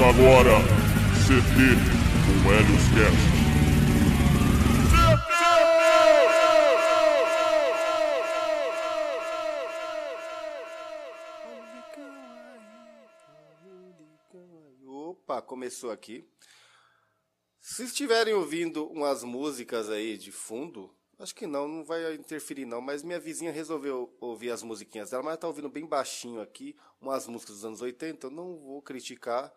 Começa agora, CT com Helios Cast. Opa, começou aqui. Se estiverem ouvindo umas músicas aí de fundo, acho que não, não vai interferir não, mas minha vizinha resolveu ouvir as musiquinhas dela, mas tá ouvindo bem baixinho aqui, umas músicas dos anos 80, eu não vou criticar,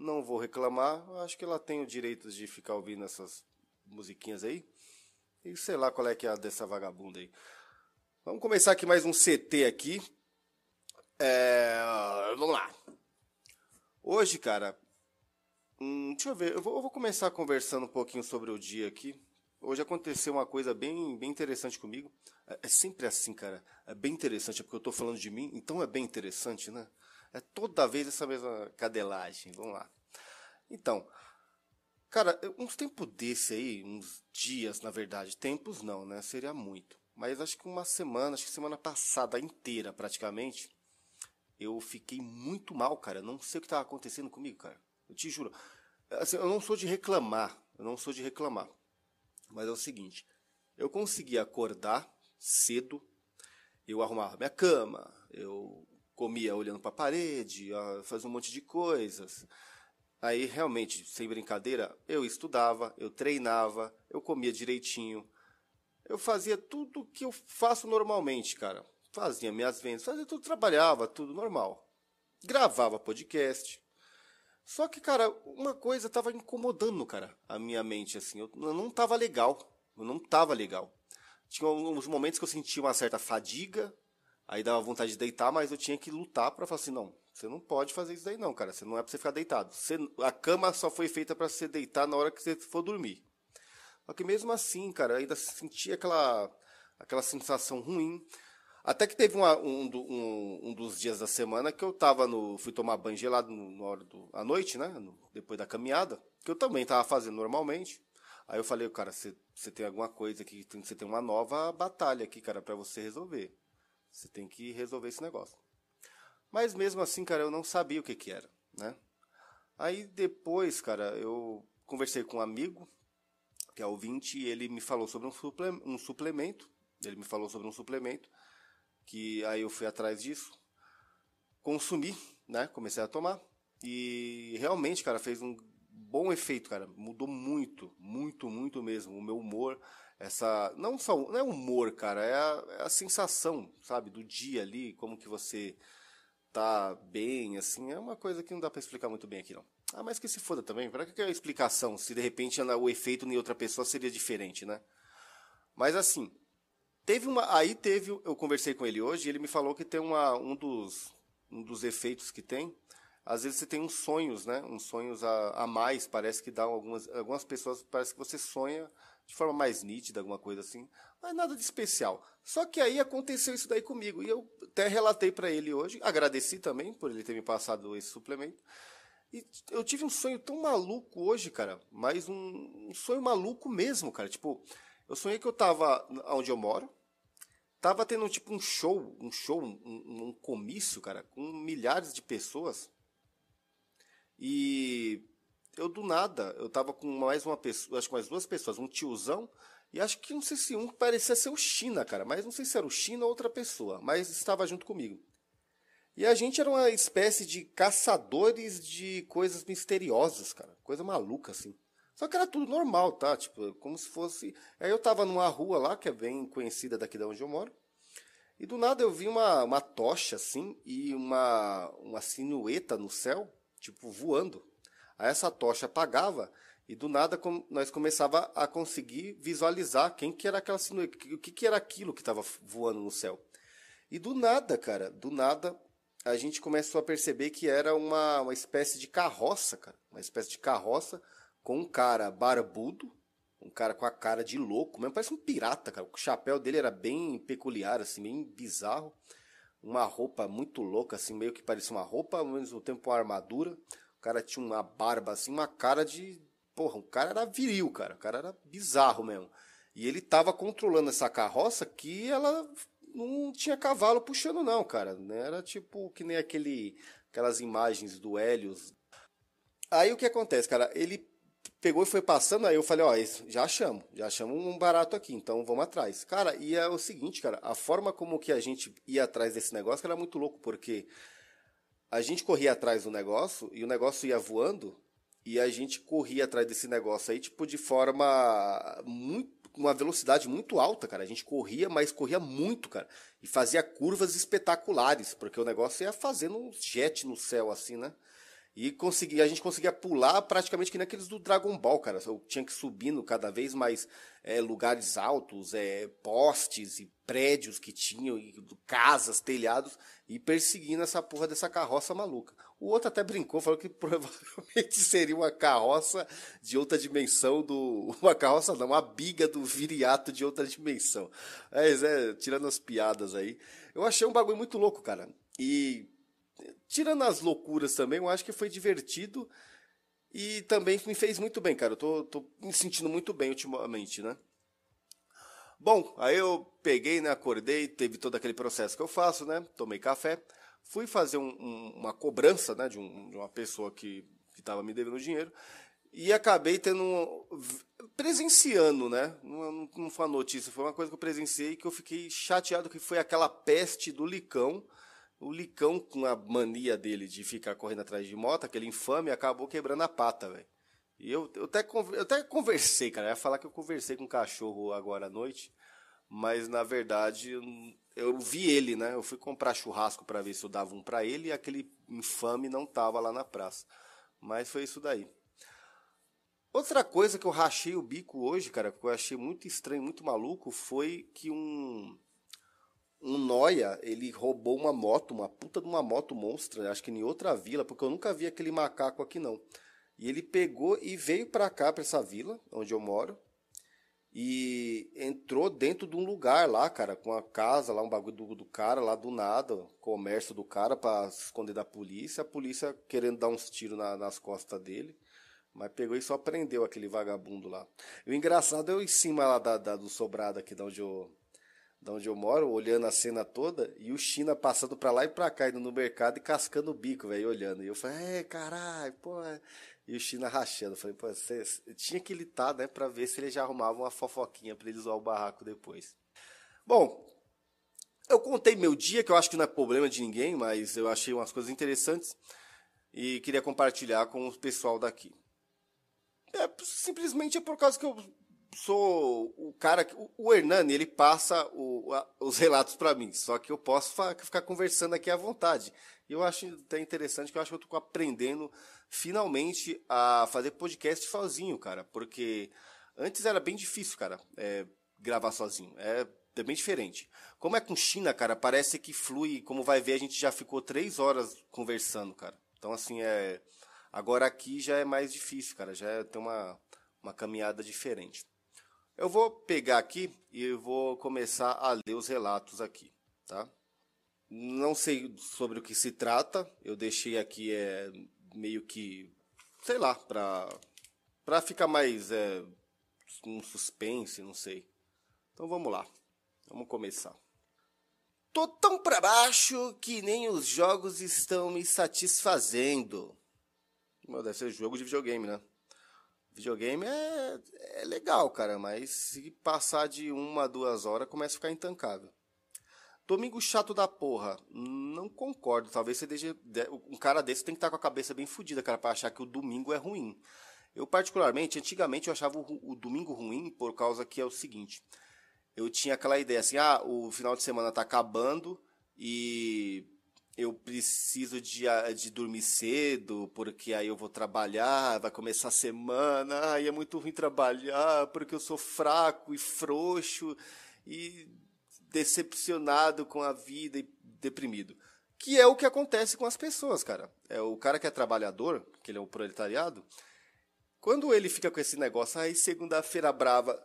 não vou reclamar, acho que ela tem o direito de ficar ouvindo essas musiquinhas aí. E sei lá qual é que é a dessa vagabunda aí. Vamos começar aqui mais um CT aqui. É, vamos lá. Hoje, cara, hum, deixa eu ver, eu vou, eu vou, começar conversando um pouquinho sobre o dia aqui. Hoje aconteceu uma coisa bem, bem interessante comigo. É, é sempre assim, cara. É bem interessante, é porque eu estou falando de mim, então é bem interessante, né? É toda vez essa mesma cadelagem. Vamos lá. Então, cara, uns tempos desse aí, uns dias, na verdade, tempos não, né? Seria muito. Mas acho que uma semana, acho que semana passada inteira, praticamente, eu fiquei muito mal, cara. Não sei o que estava acontecendo comigo, cara. Eu te juro. Assim, eu não sou de reclamar. Eu não sou de reclamar. Mas é o seguinte. Eu consegui acordar cedo. Eu arrumava minha cama. Eu comia olhando para a parede. Fazia um monte de coisas. Aí, realmente, sem brincadeira, eu estudava, eu treinava, eu comia direitinho. Eu fazia tudo que eu faço normalmente, cara fazia minhas vendas, fazia tudo, trabalhava, tudo normal. Gravava podcast. Só que, cara, uma coisa estava incomodando, cara, a minha mente, assim. Eu, não estava legal. Eu não estava legal. Tinha uns momentos que eu sentia uma certa fadiga, aí dava vontade de deitar, mas eu tinha que lutar para falar assim, não, você não pode fazer isso daí não, cara. Você não é para você ficar deitado. Você, a cama só foi feita para você deitar na hora que você for dormir. Só que mesmo assim, cara, ainda sentia aquela aquela sensação ruim. Até que teve uma, um, um, um, dos dias da semana que eu tava no. fui tomar banho gelado na hora do, à noite, né? No, depois da caminhada, que eu também tava fazendo normalmente. Aí eu falei, cara, você tem alguma coisa aqui, você tem uma nova batalha aqui, cara, para você resolver. Você tem que resolver esse negócio. Mas mesmo assim, cara, eu não sabia o que que era, né? Aí depois, cara, eu conversei com um amigo, que é o 20, e ele me falou sobre um suplemento. Ele me falou sobre um suplemento que aí eu fui atrás disso, consumi, né? Comecei a tomar e realmente, cara, fez um bom efeito, cara. Mudou muito, muito, muito mesmo. O meu humor, essa não só não é humor, cara, é a, é a sensação, sabe, do dia ali, como que você tá bem, assim, é uma coisa que não dá para explicar muito bem aqui não. Ah, mas que se foda também. Para que é a explicação? Se de repente o efeito em outra pessoa seria diferente, né? Mas assim, Teve uma, aí teve, eu conversei com ele hoje, e ele me falou que tem uma, um dos, um dos efeitos que tem. Às vezes você tem uns sonhos, né? Uns sonhos a, a mais, parece que dá algumas, algumas pessoas, parece que você sonha de forma mais nítida, alguma coisa assim, mas nada de especial. Só que aí aconteceu isso daí comigo e eu até relatei para ele hoje, agradeci também por ele ter me passado esse suplemento. E eu tive um sonho tão maluco hoje, cara, mas um, um sonho maluco mesmo, cara. Tipo, eu sonhei que eu tava onde eu moro, tava tendo tipo um show, um show, um, um comício, cara, com milhares de pessoas. E eu do nada, eu tava com mais uma pessoa, acho que mais duas pessoas, um tiozão, e acho que não sei se um parecia ser o China, cara, mas não sei se era o China ou outra pessoa, mas estava junto comigo. E a gente era uma espécie de caçadores de coisas misteriosas, cara, coisa maluca assim. Só que era tudo normal, tá? Tipo, como se fosse. Aí eu tava numa rua lá, que é bem conhecida daqui de onde eu moro. E do nada eu vi uma, uma tocha assim e uma, uma silhueta no céu, tipo, voando. Essa tocha apagava e do nada nós começava a conseguir visualizar quem que era aquela o que, que era aquilo que estava voando no céu. E do nada, cara, do nada a gente começou a perceber que era uma, uma espécie de carroça, cara. Uma espécie de carroça com um cara barbudo, um cara com a cara de louco, mesmo parece um pirata, cara. O chapéu dele era bem peculiar, assim, bem bizarro. Uma roupa muito louca, assim, meio que parecia uma roupa, ao mesmo tempo uma armadura. O cara tinha uma barba, assim, uma cara de. Porra, o cara era viril, cara. O cara era bizarro mesmo. E ele tava controlando essa carroça que ela não tinha cavalo puxando, não, cara. Era tipo que nem aquele, aquelas imagens do Hélios Aí o que acontece, cara? Ele pegou e foi passando, aí eu falei, ó, já achamos, já achamos um barato aqui, então vamos atrás. Cara, e é o seguinte, cara, a forma como que a gente ia atrás desse negócio era muito louco, porque a gente corria atrás do negócio e o negócio ia voando e a gente corria atrás desse negócio aí, tipo, de forma muito uma velocidade muito alta, cara. A gente corria, mas corria muito, cara. E fazia curvas espetaculares, porque o negócio ia fazendo um jet no céu, assim, né? E conseguia, a gente conseguia pular praticamente que nem aqueles do Dragon Ball, cara. Eu tinha que subindo cada vez mais é, lugares altos, é, postes e prédios que tinham, e casas, telhados, e perseguindo essa porra dessa carroça maluca. O outro até brincou, falou que provavelmente seria uma carroça de outra dimensão do. Uma carroça não, uma biga do viriato de outra dimensão. Mas é, tirando as piadas aí. Eu achei um bagulho muito louco, cara. E tirando as loucuras também, eu acho que foi divertido e também me fez muito bem, cara. Eu tô, tô me sentindo muito bem ultimamente, né? Bom, aí eu peguei, né, acordei, teve todo aquele processo que eu faço, né? Tomei café, fui fazer um, um, uma cobrança, né, de, um, de uma pessoa que estava me devendo dinheiro e acabei tendo presenciando, né? Não, não foi uma notícia, foi uma coisa que eu presenciei que eu fiquei chateado que foi aquela peste do licão o Licão, com a mania dele de ficar correndo atrás de moto, aquele infame, acabou quebrando a pata, velho. E eu, eu, até, eu até conversei, cara. Eu ia falar que eu conversei com um cachorro agora à noite, mas na verdade eu vi ele, né? Eu fui comprar churrasco para ver se eu dava um para ele e aquele infame não tava lá na praça. Mas foi isso daí. Outra coisa que eu rachei o bico hoje, cara, que eu achei muito estranho, muito maluco, foi que um um noia, ele roubou uma moto, uma puta de uma moto monstra, acho que em outra vila, porque eu nunca vi aquele macaco aqui não. E ele pegou e veio para cá, para essa vila, onde eu moro, e entrou dentro de um lugar lá, cara, com a casa lá, um bagulho do, do cara lá do nada, comércio do cara para esconder da polícia, a polícia querendo dar uns tiros na, nas costas dele. Mas pegou e só prendeu aquele vagabundo lá. E o engraçado é eu em cima lá da, da do sobrado aqui, de onde eu, de onde eu moro, olhando a cena toda, e o China passando pra lá e pra cá, indo no mercado e cascando o bico, velho, olhando. E eu falei, é, caralho, pô. É. E o China rachando. Eu falei, pô, você tinha que litar, né, pra ver se ele já arrumava uma fofoquinha pra ele usar o barraco depois. Bom, eu contei meu dia, que eu acho que não é problema de ninguém, mas eu achei umas coisas interessantes e queria compartilhar com o pessoal daqui. É, simplesmente é por causa que eu sou o cara que. O Hernani, ele passa o, a, os relatos para mim, só que eu posso ficar conversando aqui à vontade. Eu acho até interessante que eu acho que eu estou aprendendo finalmente a fazer podcast sozinho, cara, porque antes era bem difícil, cara, é, gravar sozinho. É, é bem diferente. Como é com China, cara, parece que flui, como vai ver, a gente já ficou três horas conversando, cara. Então, assim, é. Agora aqui já é mais difícil, cara. Já é, tem uma, uma caminhada diferente. Eu vou pegar aqui e vou começar a ler os relatos aqui, tá? Não sei sobre o que se trata, eu deixei aqui é, meio que, sei lá, para para ficar mais é, um suspense, não sei. Então vamos lá, vamos começar. Tô tão para baixo que nem os jogos estão me satisfazendo. Deve ser jogo de videogame, né? Videogame é, é legal, cara, mas se passar de uma a duas horas começa a ficar intancável. Domingo chato da porra. Não concordo. Talvez você deixe. Um cara desse tem que estar com a cabeça bem fodida, cara, pra achar que o domingo é ruim. Eu, particularmente, antigamente eu achava o, o, domingo ruim por causa que é o seguinte. Eu tinha aquela ideia assim, ah, o final de semana tá acabando e eu preciso de, de dormir cedo, porque aí eu vou trabalhar, vai começar a semana, aí é muito ruim trabalhar, porque eu sou fraco e frouxo e decepcionado com a vida e deprimido. Que é o que acontece com as pessoas, cara. É o cara que é trabalhador, que ele é o proletariado, quando ele fica com esse negócio, aí segunda-feira brava,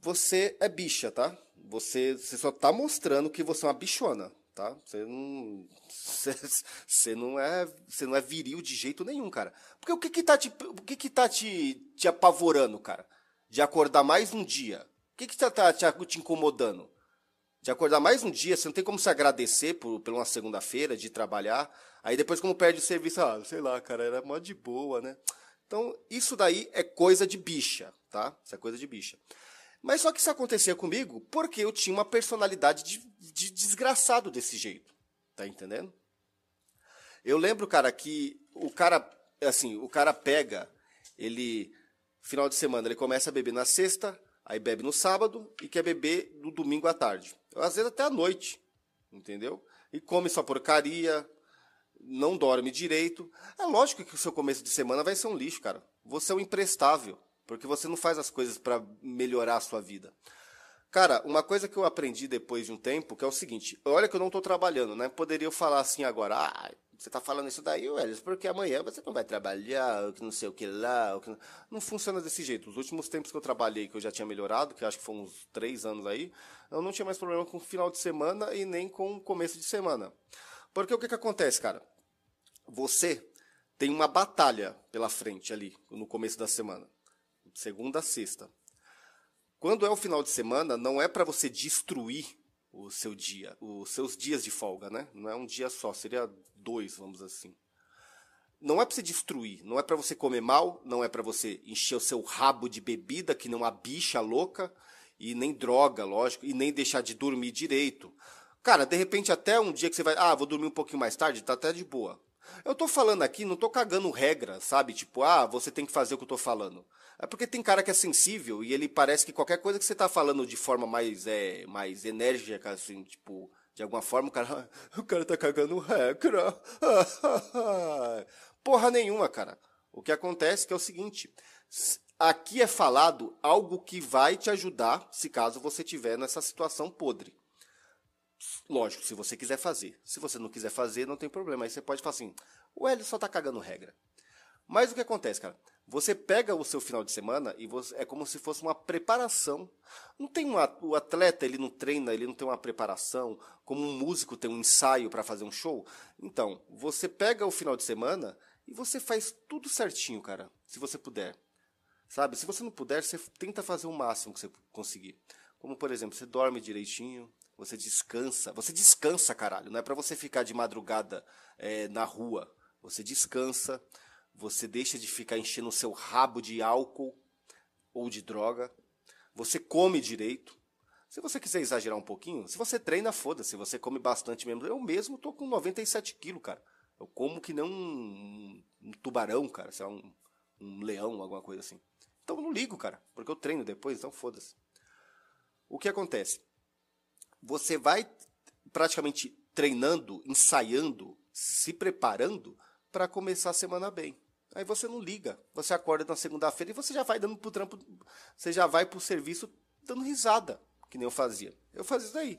você é bicha, tá? Você, você só tá mostrando que você é uma bichona tá? Você não, você, não é, você não é viril de jeito nenhum, cara. Porque o que que tá te, o que que tá te, te apavorando, cara? De acordar mais um dia? O que que tá, tá te, te incomodando? De acordar mais um dia, você não tem como se agradecer por, por uma segunda-feira de trabalhar. Aí depois, como perde o serviço, ah, sei lá, cara, era mó de boa, né? Então, isso daí é coisa de bicha, tá? Isso é coisa de bicha. Mas só que isso acontecia comigo porque eu tinha uma personalidade de, de desgraçado desse jeito. Tá entendendo? Eu lembro, cara, que o cara, assim, o cara pega, ele, final de semana, ele começa a beber na sexta, aí bebe no sábado e quer beber no domingo à tarde. Às vezes até à noite, entendeu? E come sua porcaria, não dorme direito. É lógico que o seu começo de semana vai ser um lixo, cara. Você é um imprestável, porque você não faz as coisas para melhorar a sua vida. Cara, uma coisa que eu aprendi depois de um tempo, que é o seguinte, olha que eu não estou trabalhando, né? Poderia eu falar assim agora, ah, você está falando isso daí, Welles, porque amanhã você não vai trabalhar, que não sei o que lá. Que não... não funciona desse jeito. Os últimos tempos que eu trabalhei, que eu já tinha melhorado, que acho que foram uns três anos aí, eu não tinha mais problema com o final de semana e nem com o começo de semana. Porque o que, que acontece, cara? Você tem uma batalha pela frente ali, no começo da semana. Segunda a sexta. Quando é o final de semana, não é para você destruir o seu dia, os seus dias de folga, né? Não é um dia só, seria dois, vamos assim. Não é para você destruir, não é para você comer mal, não é para você encher o seu rabo de bebida, que não há bicha louca, e nem droga, lógico, e nem deixar de dormir direito. Cara, de repente até um dia que você vai, ah, vou dormir um pouquinho mais tarde, tá até de boa. Eu tô falando aqui, não tô cagando regra, sabe? Tipo, ah, você tem que fazer o que eu tô falando. É porque tem cara que é sensível e ele parece que qualquer coisa que você tá falando de forma mais, é, mais enérgica, assim, tipo, de alguma forma, o cara, o cara tá cagando regra. Porra nenhuma, cara. O que acontece que é o seguinte, aqui é falado algo que vai te ajudar se caso você tiver nessa situação podre. Lógico, se você quiser fazer. Se você não quiser fazer, não tem problema. Aí você pode falar assim: o Hélio só tá cagando regra. Mas o que acontece, cara? Você pega o seu final de semana e você, é como se fosse uma preparação. Não tem uma, o atleta, ele não treina, ele não tem uma preparação, como um músico tem um ensaio para fazer um show. Então, você pega o final de semana e você faz tudo certinho, cara, se você puder. Sabe? Se você não puder, você tenta fazer o máximo que você conseguir. Como, por exemplo, você dorme direitinho, você descansa. Você descansa, caralho. Não é para você ficar de madrugada é, na rua. Você descansa. Você deixa de ficar enchendo o seu rabo de álcool ou de droga. Você come direito. Se você quiser exagerar um pouquinho, se você treina, foda-se. Você come bastante mesmo. Eu mesmo tô com 97 quilos, cara. Eu como que nem um, um tubarão, cara. Sei lá, um, um leão, alguma coisa assim. Então eu não ligo, cara. Porque eu treino depois, então foda-se. O que acontece? Você vai praticamente treinando, ensaiando, se preparando para começar a semana bem. Aí você não liga. Você acorda na segunda-feira e você já vai dando pro trampo, você já vai pro serviço dando risada, que nem eu fazia. Eu fazia isso daí.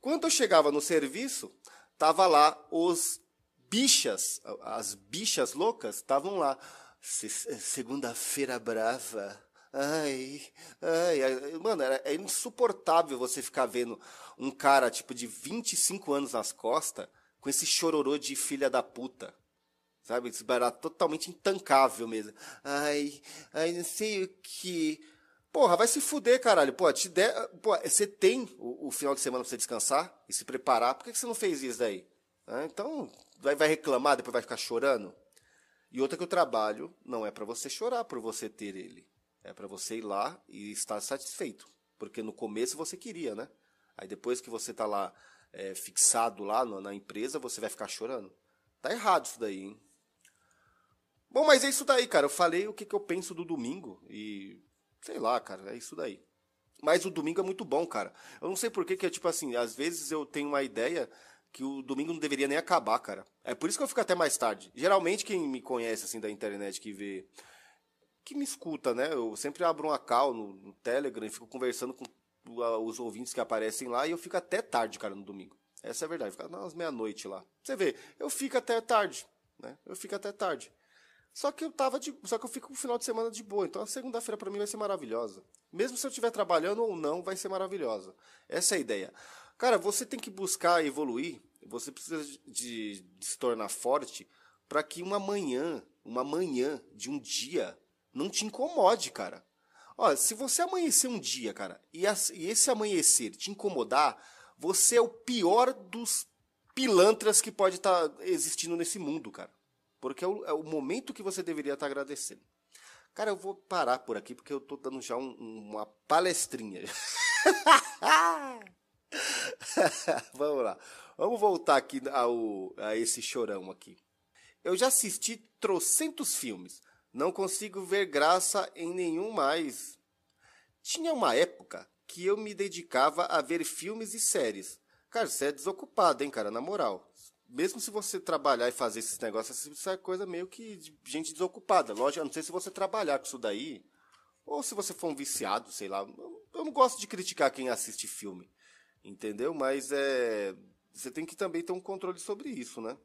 Quando eu chegava no serviço, tava lá os bichas, as bichas loucas estavam lá. Segunda-feira brava. Ai, ai, mano, é insuportável você ficar vendo um cara, tipo, de 25 anos nas costas, com esse chororô de filha da puta. Sabe? Esse barato totalmente intancável mesmo. Ai, ai, não sei o que. Porra, vai se fuder, caralho. Pô, te der, pô, você tem o, o, final de semana pra você descansar e se preparar. Por que, que você não fez isso daí? Ah, então, vai, vai reclamar, depois vai ficar chorando? E outra que o trabalho não é para você chorar por você ter ele. É para você ir lá e estar satisfeito. Porque no começo você queria, né? Aí depois que você tá lá é, fixado lá no, na empresa, você vai ficar chorando. Tá errado isso daí, hein? Bom, mas é isso daí, cara. Eu falei o que, que eu penso do domingo e. Sei lá, cara, é isso daí. Mas o domingo é muito bom, cara. Eu não sei por que, que é tipo assim, às vezes eu tenho uma ideia que o domingo não deveria nem acabar, cara. É por isso que eu fico até mais tarde. Geralmente quem me conhece assim da internet que vê que me escuta, né? Eu sempre abro um call no, no Telegram e fico conversando com os ouvintes que aparecem lá e eu fico até tarde, cara, no domingo. Essa é a verdade, fica umas meia-noite lá. Você vê, eu fico até tarde, né? Eu fico até tarde. Só que eu tava de, só que eu fico no final de semana de boa, então a segunda-feira para mim vai ser maravilhosa. Mesmo se eu estiver trabalhando ou não, vai ser maravilhosa. Essa é a ideia. Cara, você tem que buscar evoluir, você precisa de, de se tornar forte para que uma manhã, uma manhã de um dia não te incomode, cara. Ó, se você amanhecer um dia, cara, e, esse amanhecer te incomodar, você é o pior dos pilantras que pode estar tá existindo nesse mundo, cara. Porque é o, é o momento que você deveria estar agradecendo. Cara, eu vou parar por aqui porque eu tô dando já um, uma palestrinha. Vamos lá. Vamos voltar aqui ao, a esse chorão aqui. Eu já assisti trocentos filmes. Não consigo ver graça em nenhum mais. Tinha uma época que eu me dedicava a ver filmes e séries. Cara, você é desocupado, hein, cara, na moral. Mesmo se você trabalhar e fazer esses negócios, isso é coisa meio que de gente desocupada. Lógico, eu não sei se você trabalhar com isso daí, ou se você for um viciado, sei lá. Eu não gosto de criticar quem assiste filme, entendeu? Mas é, você tem que também ter um controle sobre isso, né?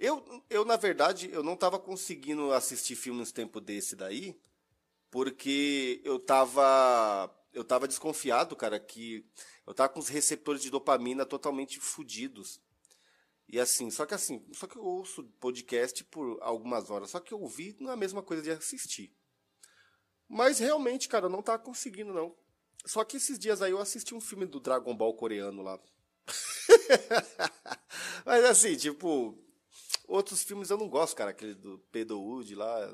Eu, eu na verdade, eu não estava conseguindo assistir filmes tempo desse daí, porque eu estava eu tava desconfiado, cara, que eu tava com os receptores de dopamina totalmente fodidos. E assim, só que assim, só que eu ouço podcast por algumas horas, só que eu ouvi não é a mesma coisa de assistir. Mas realmente, cara, eu não tava conseguindo não. Só que esses dias aí eu assisti um filme do Dragon Ball coreano lá. Mas assim, tipo, outros filmes eu não gosto, cara, aquele do Pedro Wood lá,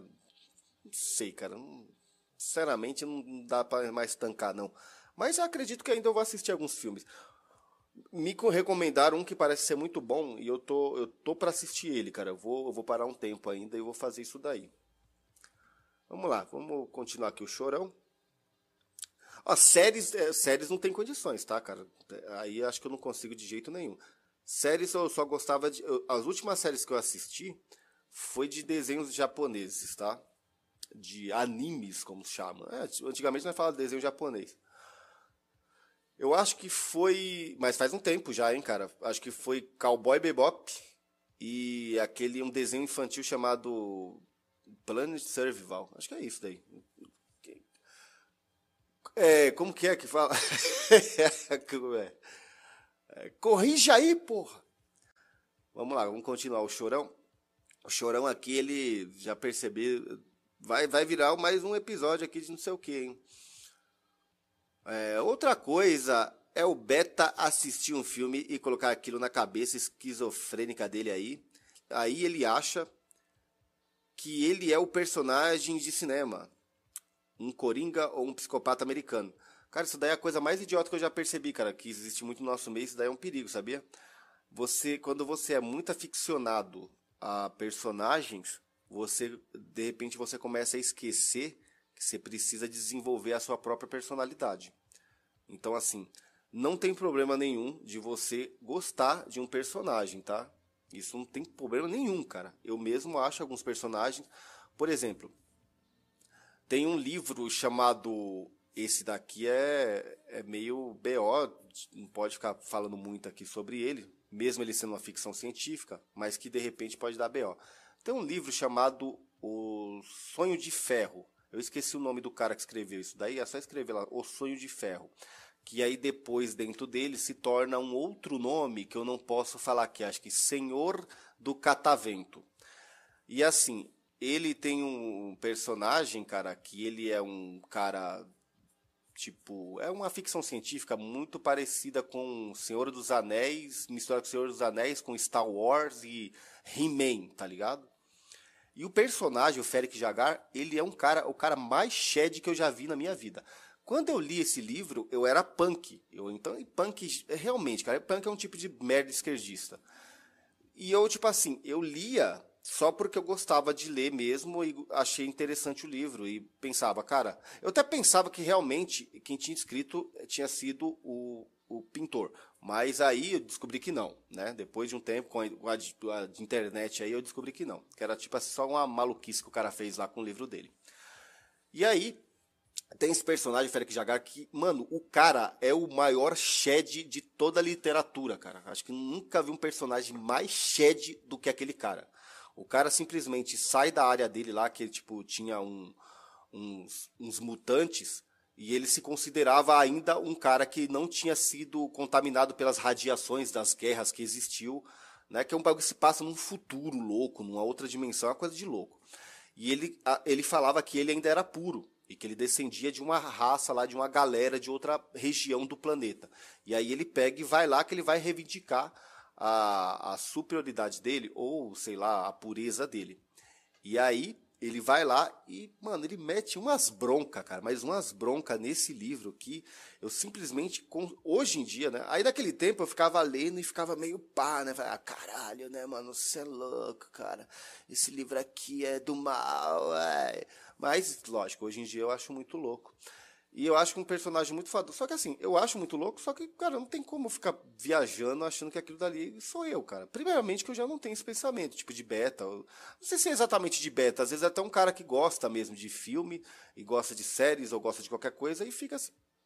não sei, cara, não, sinceramente não dá para mais tancar não. Mas eu acredito que ainda eu vou assistir alguns filmes me recomendaram um que parece ser muito bom e eu tô, eu tô para assistir ele, cara. Eu vou, eu vou parar um tempo ainda e vou fazer isso daí. Vamos lá, vamos continuar aqui o chorão. Ó, séries, é, séries não tem condições, tá, cara? Aí acho que eu não consigo de jeito nenhum. Séries eu só gostava de. Eu, as últimas séries que eu assisti foi de desenhos japoneses, tá? De animes, como se chama. É, antigamente nós falávamos de desenho japonês. Eu acho que foi. Mas faz um tempo já, hein, cara? Acho que foi Cowboy Bebop e aquele um desenho infantil chamado Planet Survival. Acho que é isso daí. É, como que é que fala? é? É, corrija aí, porra! Vamos lá, vamos continuar. O Chorão. O Chorão aqui, ele já percebeu. Vai, vai virar mais um episódio aqui de não sei o que, hein? É, outra coisa é o Beta assistir um filme e colocar aquilo na cabeça esquizofrênica dele aí. Aí ele acha que ele é o personagem de cinema. Um coringa ou um psicopata americano. Cara, isso daí é a coisa mais idiota que eu já percebi, cara, que existe muito no nosso meio, isso daí é um perigo, sabia? Você, quando você é muito aficionado a personagens, você, de repente, você começa a esquecer que você precisa desenvolver a sua própria personalidade. Então, assim, não tem problema nenhum de você gostar de um personagem, tá? Isso não tem problema nenhum, cara. Eu mesmo acho alguns personagens. Por exemplo, tem um livro chamado. Esse daqui é, é meio BO, não pode ficar falando muito aqui sobre ele, mesmo ele sendo uma ficção científica, mas que de repente pode dar BO. Tem um livro chamado O Sonho de Ferro. Eu esqueci o nome do cara que escreveu isso daí, é só escrever lá, O Sonho de Ferro. Que aí depois, dentro dele, se torna um outro nome que eu não posso falar aqui, acho que Senhor do Catavento. E assim, ele tem um personagem, cara, que ele é um cara tipo, é uma ficção científica muito parecida com Senhor dos Anéis, misturado com Senhor dos Anéis com Star Wars e He-Man, tá ligado? E o personagem, o Féric Jagar, ele é um cara, o cara mais shed que eu já vi na minha vida. Quando eu li esse livro, eu era punk. Eu então, punk realmente, cara, punk é um tipo de merda esquerdista. E eu tipo assim, eu lia só porque eu gostava de ler mesmo e achei interessante o livro e pensava, cara, eu até pensava que realmente quem tinha escrito tinha sido o, o pintor. Mas aí eu descobri que não, né? Depois de um tempo com a, a internet aí eu descobri que não, que era tipo assim, só uma maluquice que o cara fez lá com o livro dele. E aí tem esse personagem, Félix Jagar, que, mano, o cara é o maior shed de toda a literatura, cara. Acho que nunca vi um personagem mais shed do que aquele cara. O cara simplesmente sai da área dele lá, que tipo, tinha um, uns, uns mutantes, e ele se considerava ainda um cara que não tinha sido contaminado pelas radiações das guerras que existiu, né? Que é um bagulho que se passa num futuro louco, numa outra dimensão, é uma coisa de louco. E ele, ele falava que ele ainda era puro e que ele descendia de uma raça lá, de uma galera de outra região do planeta. E aí ele pega e vai lá que ele vai reivindicar a, a superioridade dele, ou sei lá, a pureza dele. E aí ele vai lá e, mano, ele mete umas broncas, cara, mas umas broncas nesse livro que eu simplesmente, hoje em dia, né? Aí naquele tempo eu ficava lendo e ficava meio pá, né? ah, caralho, né, mano, você é louco, cara. Esse livro aqui é do mal, é. Mas, lógico, hoje em dia eu acho muito louco. E eu acho um personagem muito foda. Só que assim, eu acho muito louco, só que, cara, não tem como ficar viajando achando que aquilo dali sou eu, cara. Primeiramente que eu já não tenho esse pensamento, tipo de beta. não sei se é exatamente de beta, às vezes é até um cara que gosta mesmo de filme, e gosta de séries, ou gosta de qualquer coisa, e fica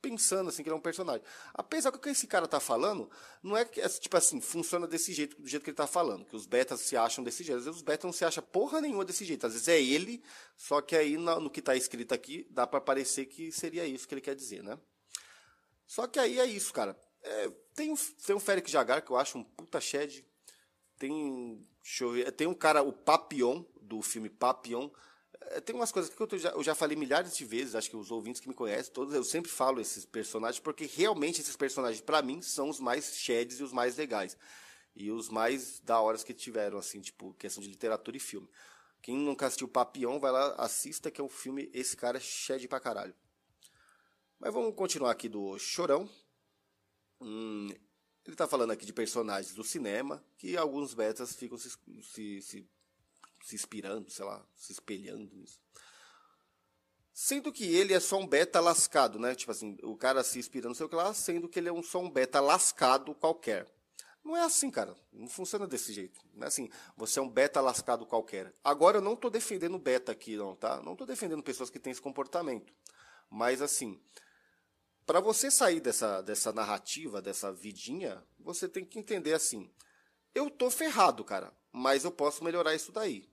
pensando assim que ele é um personagem. Apesar que o que esse cara tá falando, não é que, é, tipo assim, funciona desse jeito, do jeito que ele tá falando, que os betas se acham desse jeito. Às vezes os betas não se acham porra nenhuma desse jeito. Às vezes é ele, só que aí no, no que tá escrito aqui, dá para parecer que seria isso que ele quer dizer, né? Só que aí é isso, cara. É, tem, um, tem um Félix Jagar que eu acho um puta shed. Tem, deixa eu ver, tem um cara, o Papillon, do filme Papillon, é, tem umas coisas que eu já, eu já falei milhares de vezes, acho que os ouvintes que me conhecem, todos, eu sempre falo esses personagens, porque realmente esses personagens, para mim, são os mais sheds e os mais legais. E os mais da horas que tiveram, assim, tipo, questão de literatura e filme. Quem nunca assistiu Papião, vai lá, assista, que é um filme, esse cara é shed pra caralho. Mas vamos continuar aqui do Chorão. Hum, ele tá falando aqui de personagens do cinema, que alguns betas ficam se, se, se se inspirando, sei lá, se espelhando nisso. Sendo que ele é só um beta lascado, né? Tipo assim, o cara se inspirando, sei lá, sendo que ele é um, só um beta lascado qualquer. Não é assim, cara. Não funciona desse jeito. Não é assim, você é um beta lascado qualquer. Agora, eu não estou defendendo beta aqui, não, tá? Não estou defendendo pessoas que têm esse comportamento. Mas, assim, para você sair dessa, dessa narrativa, dessa vidinha, você tem que entender assim. Eu tô ferrado, cara, mas eu posso melhorar isso daí.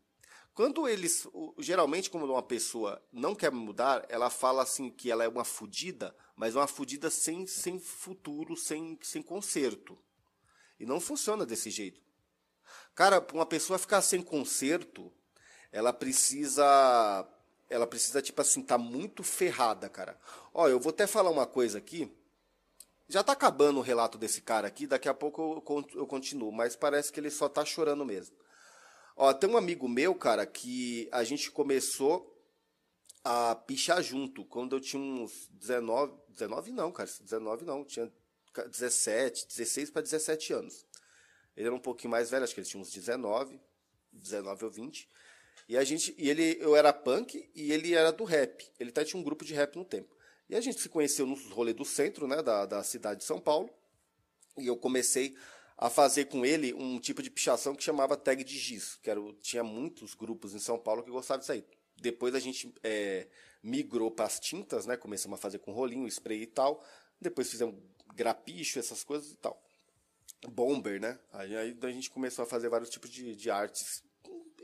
Quando eles, geralmente, como uma pessoa não quer mudar, ela fala assim que ela é uma fudida, mas uma fudida sem, sem futuro, sem, sem conserto. E não funciona desse jeito. Cara, uma pessoa ficar sem conserto, ela precisa ela precisa tipo assim, tá muito ferrada, cara. Ó, eu vou até falar uma coisa aqui. Já tá acabando o relato desse cara aqui, daqui a pouco eu, eu continuo, mas parece que ele só tá chorando mesmo. Ó, tem um amigo meu, cara, que a gente começou a pichar junto quando eu tinha uns 19, 19 não, cara, 19 não, tinha 17, 16 para 17 anos. Ele era um pouquinho mais velho, acho que ele tinha uns 19, 19 ou 20. E a gente, e ele, eu era punk e ele era do rap. Ele até tinha um grupo de rap no tempo. E a gente se conheceu nos rolês do centro, né, da, da cidade de São Paulo. E eu comecei a fazer com ele um tipo de pichação que chamava tag de giz, que era, tinha muitos grupos em São Paulo que gostavam disso aí. Depois a gente é, migrou para as tintas, né? Começamos a fazer com rolinho, spray e tal. Depois fizemos grapicho, essas coisas e tal. Bomber, né? Aí, aí a gente começou a fazer vários tipos de, de artes.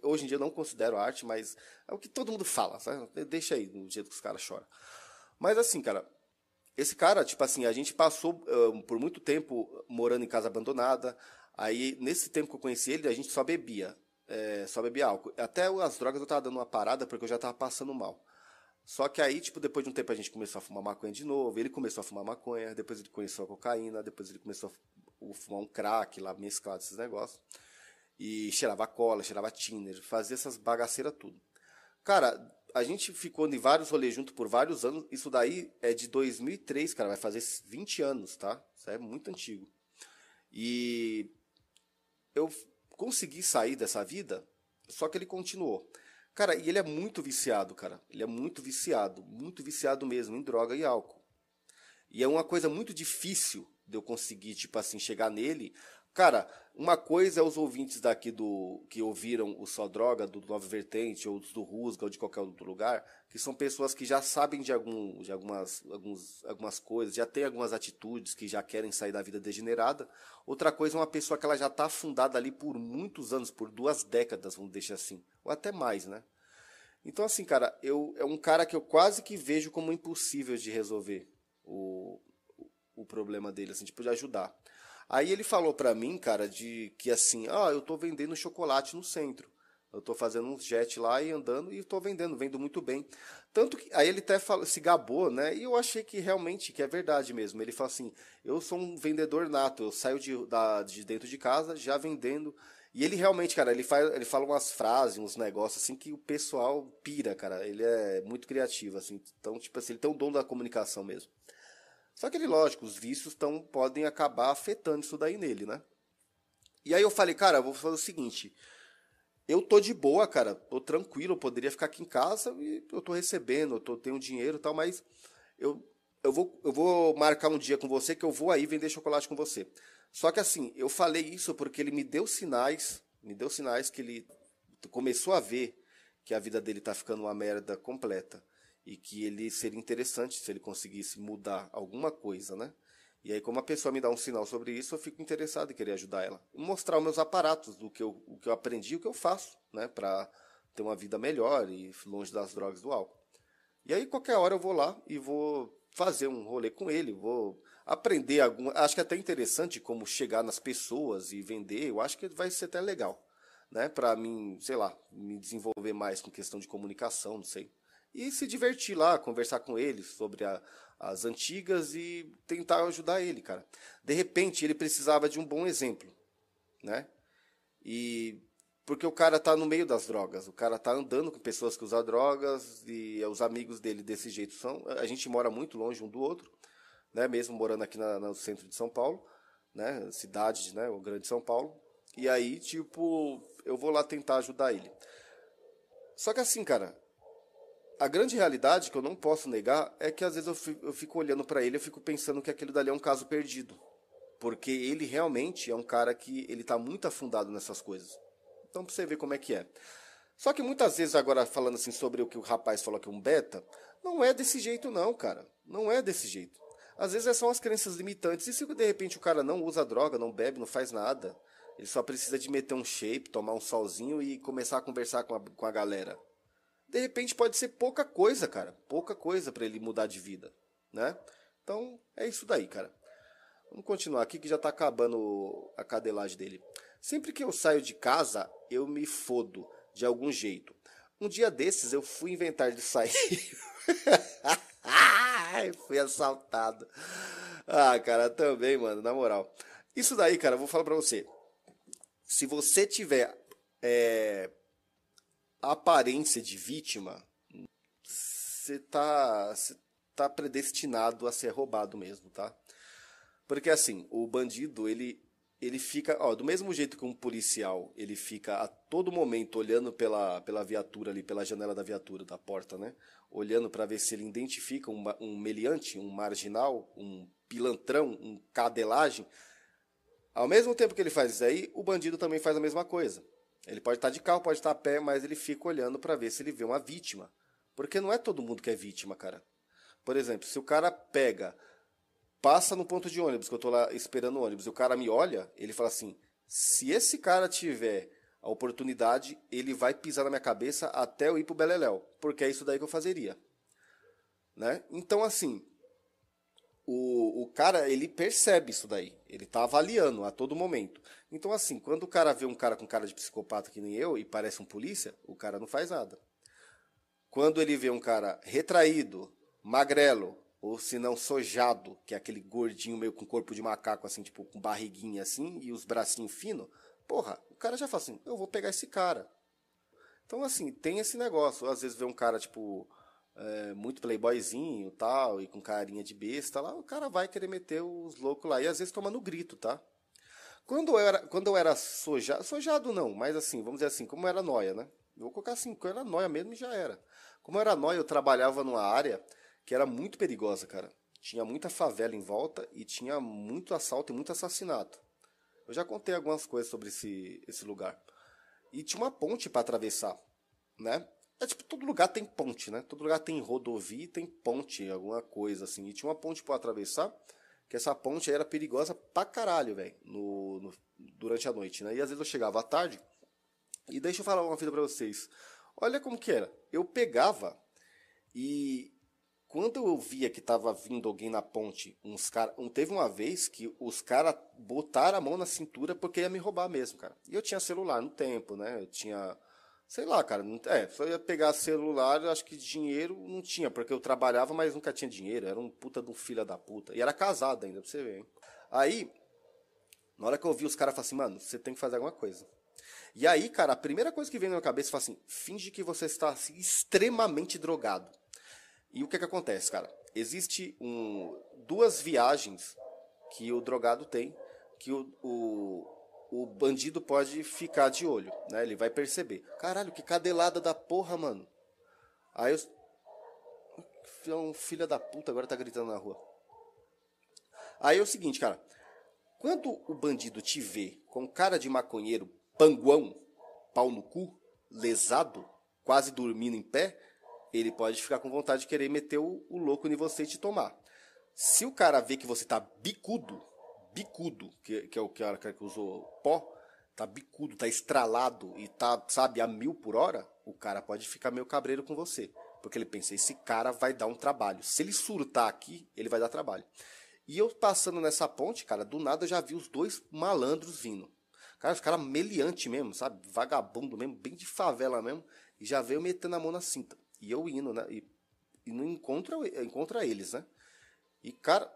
Hoje em dia eu não considero arte, mas é o que todo mundo fala, sabe? Deixa aí, no jeito que os caras choram. Mas assim, cara, esse cara, tipo assim, a gente passou uh, por muito tempo morando em casa abandonada. Aí, nesse tempo que eu conheci ele, a gente só bebia. É, só bebia álcool. Até as drogas eu tava dando uma parada porque eu já tava passando mal. Só que aí, tipo, depois de um tempo a gente começou a fumar maconha de novo. Ele começou a fumar maconha, depois ele conheceu a cocaína, depois ele começou a fumar um crack lá, mesclado esses negócios. E cheirava cola, cheirava tiner, fazia essas bagaceiras tudo. Cara, a gente ficou em vários rolês junto por vários anos. Isso daí é de 2003, cara. Vai fazer 20 anos, tá? Isso é muito antigo. E eu consegui sair dessa vida, só que ele continuou. Cara, e ele é muito viciado, cara. Ele é muito viciado, muito viciado mesmo em droga e álcool. E é uma coisa muito difícil de eu conseguir, tipo assim, chegar nele, Cara, uma coisa é os ouvintes daqui do que ouviram o Só Droga, do Nova Vertente, ou do Rusga, ou de qualquer outro lugar, que são pessoas que já sabem de, algum, de algumas, alguns, algumas coisas, já tem algumas atitudes, que já querem sair da vida degenerada. Outra coisa é uma pessoa que ela já está afundada ali por muitos anos, por duas décadas, vamos deixar assim, ou até mais, né? Então, assim, cara, eu, é um cara que eu quase que vejo como impossível de resolver o, o problema dele, assim, tipo, de ajudar. Aí ele falou pra mim, cara, de que assim, ah, eu tô vendendo chocolate no centro. Eu tô fazendo um jet lá e andando e tô vendendo, vendo muito bem. Tanto que aí ele até fala, se gabou, né? E eu achei que realmente que é verdade mesmo. Ele fala assim: "Eu sou um vendedor nato, eu saio de, da, de dentro de casa já vendendo". E ele realmente, cara, ele faz, ele fala umas frases, uns negócios assim que o pessoal pira, cara. Ele é muito criativo assim. Então, tipo assim, ele tem um dom da comunicação mesmo. Só que ele, lógico, os vícios tão, podem acabar afetando isso daí nele, né? E aí eu falei, cara, vou fazer o seguinte, eu tô de boa, cara, tô tranquilo, eu poderia ficar aqui em casa e eu tô recebendo, eu tô, tenho dinheiro e tal, mas eu, eu, vou, eu vou marcar um dia com você que eu vou aí vender chocolate com você. Só que assim, eu falei isso porque ele me deu sinais, me deu sinais que ele começou a ver que a vida dele tá ficando uma merda completa e que ele seria interessante se ele conseguisse mudar alguma coisa, né? E aí, como a pessoa me dá um sinal sobre isso, eu fico interessado em querer ajudar ela. Mostrar os meus aparatos, do que eu, o que eu aprendi o que eu faço, né? Para ter uma vida melhor e longe das drogas do álcool. E aí, qualquer hora eu vou lá e vou fazer um rolê com ele, vou aprender algum. Acho que é até interessante como chegar nas pessoas e vender. Eu acho que vai ser até legal, né? Para mim, sei lá, me desenvolver mais com questão de comunicação, não sei. E se divertir lá, conversar com ele sobre a, as antigas e tentar ajudar ele, cara. De repente, ele precisava de um bom exemplo, né? E porque o cara tá no meio das drogas, o cara tá andando com pessoas que usam drogas e os amigos dele desse jeito são. A gente mora muito longe um do outro, né? Mesmo morando aqui na, no centro de São Paulo, né? Cidade, né? O grande São Paulo. E aí, tipo, eu vou lá tentar ajudar ele. Só que assim, cara, a grande realidade que eu não posso negar é que às vezes eu fico, eu fico olhando para ele, eu fico pensando que aquilo dali é um caso perdido, porque ele realmente é um cara que ele tá muito afundado nessas coisas. Então pra você ver como é que é. Só que muitas vezes agora falando assim sobre o que o rapaz falou que é um beta, não é desse jeito não, cara. Não é desse jeito. Às vezes é são as crenças limitantes. E se de repente o cara não usa droga, não bebe, não faz nada, ele só precisa de meter um shape, tomar um solzinho e começar a conversar com a, com a galera de repente pode ser pouca coisa, cara. Pouca coisa para ele mudar de vida, né? Então, é isso daí, cara. Vamos continuar aqui que já tá acabando a cadelagem dele. Sempre que eu saio de casa, eu me fodo de algum jeito. Um dia desses eu fui inventar de sair. fui assaltado. Ah, cara, também, mano, na moral. Isso daí, cara, eu vou falar pra você. Se você tiver é, aparência de vítima, você tá, tá predestinado a ser roubado mesmo, tá? Porque assim, o bandido, ele ele fica, ó, do mesmo jeito que um policial, ele fica a todo momento olhando pela, pela viatura ali, pela janela da viatura, da porta, né? Olhando para ver se ele identifica um, um meliante, um marginal, um pilantrão, um cadelagem. Ao mesmo tempo que ele faz isso aí, o bandido também faz a mesma coisa. Ele pode estar de carro, pode estar a pé, mas ele fica olhando para ver se ele vê uma vítima. Porque não é todo mundo que é vítima, cara. Por exemplo, se o cara pega, passa no ponto de ônibus, que eu tô lá esperando o ônibus, e o cara me olha, ele fala assim: se esse cara tiver a oportunidade, ele vai pisar na minha cabeça até eu ir pro Beleléu. Porque é isso daí que eu fazeria. Né? Então, assim, o, o cara, ele percebe isso daí. Ele tá avaliando a todo momento. Então, assim, quando o cara vê um cara com cara de psicopata que nem eu e parece um polícia, o cara não faz nada. Quando ele vê um cara retraído, magrelo, ou se não sojado, que é aquele gordinho meio com corpo de macaco, assim, tipo, com barriguinha assim, e os bracinhos finos, porra, o cara já fala assim, eu vou pegar esse cara. Então, assim, tem esse negócio. Às vezes vê um cara, tipo, é, muito playboyzinho tal, e com carinha de besta lá, o cara vai querer meter os loucos lá. E às vezes toma no grito, tá? Quando eu era, quando eu era sojado, sojado não, mas assim, vamos dizer assim, como era noia, né? Eu vou colocar assim, quando era noia mesmo e já era. Como eu era noia, eu trabalhava numa área que era muito perigosa, cara. Tinha muita favela em volta e tinha muito assalto e muito assassinato. Eu já contei algumas coisas sobre esse, esse lugar. E tinha uma ponte para atravessar, né? É tipo, todo lugar tem ponte, né? Todo lugar tem rodovia tem ponte, alguma coisa assim. E tinha uma ponte para atravessar, que essa ponte era perigosa pra caralho, velho, no, no, durante a noite, né? E às vezes eu chegava à tarde, e deixa eu falar uma coisa pra vocês. Olha como que era. Eu pegava e quando eu via que tava vindo alguém na ponte, uns cara, um, teve uma vez que os caras botaram a mão na cintura porque ia me roubar mesmo, cara. E eu tinha celular no tempo, né? Eu tinha Sei lá, cara. Não, é, só ia pegar celular, acho que dinheiro não tinha, porque eu trabalhava, mas nunca tinha dinheiro. Era um puta de um filho da puta. E era casado ainda, pra você ver, hein? Aí, na hora que eu vi os caras, falei assim, mano, você tem que fazer alguma coisa. E aí, cara, a primeira coisa que vem na minha cabeça é assim, finge que você está assim, extremamente drogado. E o que que acontece, cara? Existe um, duas viagens que o drogado tem, que o, o, o bandido pode ficar de olho, né? Ele vai perceber. Caralho, que cadelada da porra, mano. Aí eu... Um filho da puta agora tá gritando na rua. Aí é o seguinte, cara. Quando o bandido te vê com cara de maconheiro, panguão, pau no cu, lesado, quase dormindo em pé, ele pode ficar com vontade de querer meter o, o louco em você e te tomar. Se o cara vê que você tá bicudo, bicudo, que, que é o cara que usou pó, tá bicudo, tá estralado e tá, sabe, a mil por hora, o cara pode ficar meio cabreiro com você. Porque ele pensa, esse cara vai dar um trabalho. Se ele surtar aqui, ele vai dar trabalho. E eu passando nessa ponte, cara, do nada eu já vi os dois malandros vindo. Cara, os caras meliante mesmo, sabe? Vagabundo mesmo, bem de favela mesmo. E já veio metendo a mão na cinta. E eu indo, né? E, e não encontra, encontra eles, né? E, cara.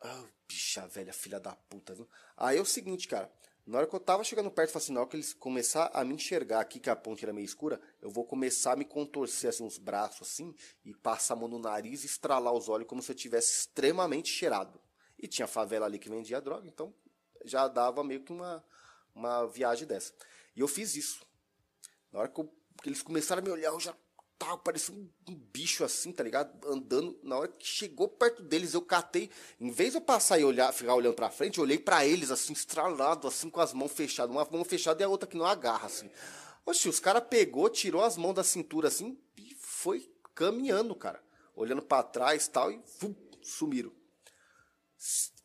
Ah, bicha velha, filha da puta, viu? Aí é o seguinte, cara. Na hora que eu tava chegando perto, assim, na hora que eles começar a me enxergar aqui, que a ponte era meio escura, eu vou começar a me contorcer assim, os braços assim, e passar a mão no nariz e estralar os olhos como se eu tivesse extremamente cheirado. E tinha favela ali que vendia droga, então já dava meio que uma, uma viagem dessa. E eu fiz isso. Na hora que, eu, que eles começaram a me olhar, eu já tava parecendo um bicho assim, tá ligado? Andando. Na hora que chegou perto deles, eu catei. Em vez de eu passar e olhar, ficar olhando pra frente, eu olhei para eles, assim, estralado, assim, com as mãos fechadas. Uma mão fechada e a outra que não agarra, assim. Oxi, os caras pegou, tirou as mãos da cintura, assim, e foi caminhando, cara. Olhando para trás tal, e sumiram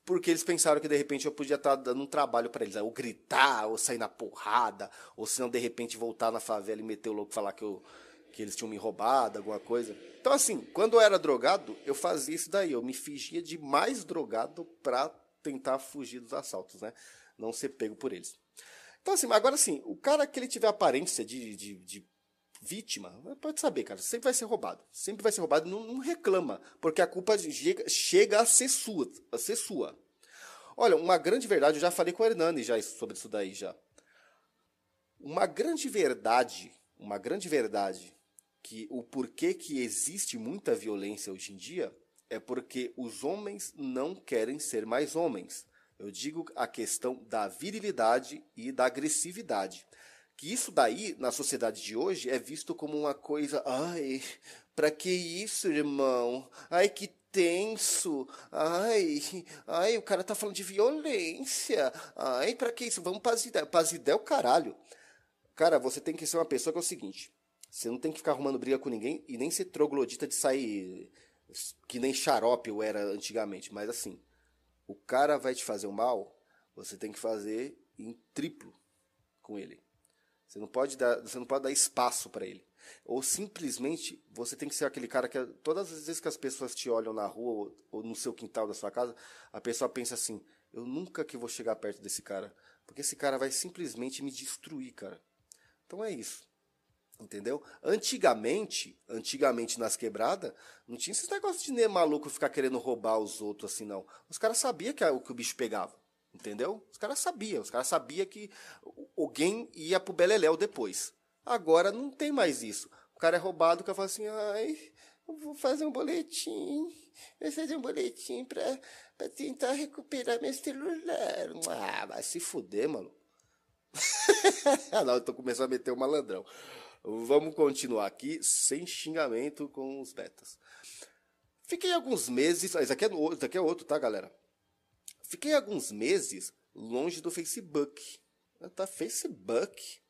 porque eles pensaram que de repente eu podia estar dando um trabalho para eles, ou gritar, ou sair na porrada, ou se não de repente voltar na favela e meter o louco falar que, eu, que eles tinham me roubado, alguma coisa. Então assim, quando eu era drogado, eu fazia isso daí, eu me fingia de mais drogado para tentar fugir dos assaltos, né? Não ser pego por eles. Então assim, agora assim, o cara que ele tiver aparência de, de, de vítima, pode saber, cara, sempre vai ser roubado. Sempre vai ser roubado, não, não reclama, porque a culpa chega, chega a ser sua, a ser sua. Olha, uma grande verdade, eu já falei com o Hernani já sobre isso daí já. Uma grande verdade, uma grande verdade que o porquê que existe muita violência hoje em dia é porque os homens não querem ser mais homens. Eu digo a questão da virilidade e da agressividade que isso daí, na sociedade de hoje, é visto como uma coisa. Ai, pra que isso, irmão? Ai, que tenso. Ai, ai, o cara tá falando de violência. Ai, pra que isso? Vamos paz ideia. Paz ideia é o caralho. Cara, você tem que ser uma pessoa que é o seguinte: você não tem que ficar arrumando briga com ninguém e nem ser troglodita de sair que nem xarope eu era antigamente. Mas assim, o cara vai te fazer o mal, você tem que fazer em triplo com ele. Você não pode dar, você não pode dar espaço para ele. Ou simplesmente você tem que ser aquele cara que todas as vezes que as pessoas te olham na rua ou, ou no seu quintal da sua casa, a pessoa pensa assim: eu nunca que vou chegar perto desse cara, porque esse cara vai simplesmente me destruir, cara. Então é isso. Entendeu? Antigamente, antigamente nas quebradas, não tinha esse negócio de nem maluco ficar querendo roubar os outros assim, não. Os caras sabiam que, que o bicho pegava. Entendeu? Os caras sabiam, os caras sabiam que alguém ia pro Beleléu depois. Agora não tem mais isso. O cara é roubado, o cara fala assim, ai, vou fazer um boletim. Vou fazer um boletim pra, pra tentar recuperar meu celular. Ah, vai se fuder, mano. não, eu tô começando a meter o um malandrão. Vamos continuar aqui sem xingamento com os betas. Fiquei alguns meses. Isso aqui é, isso aqui é outro, tá, galera? Fiquei alguns meses longe do Facebook. Tá Facebook.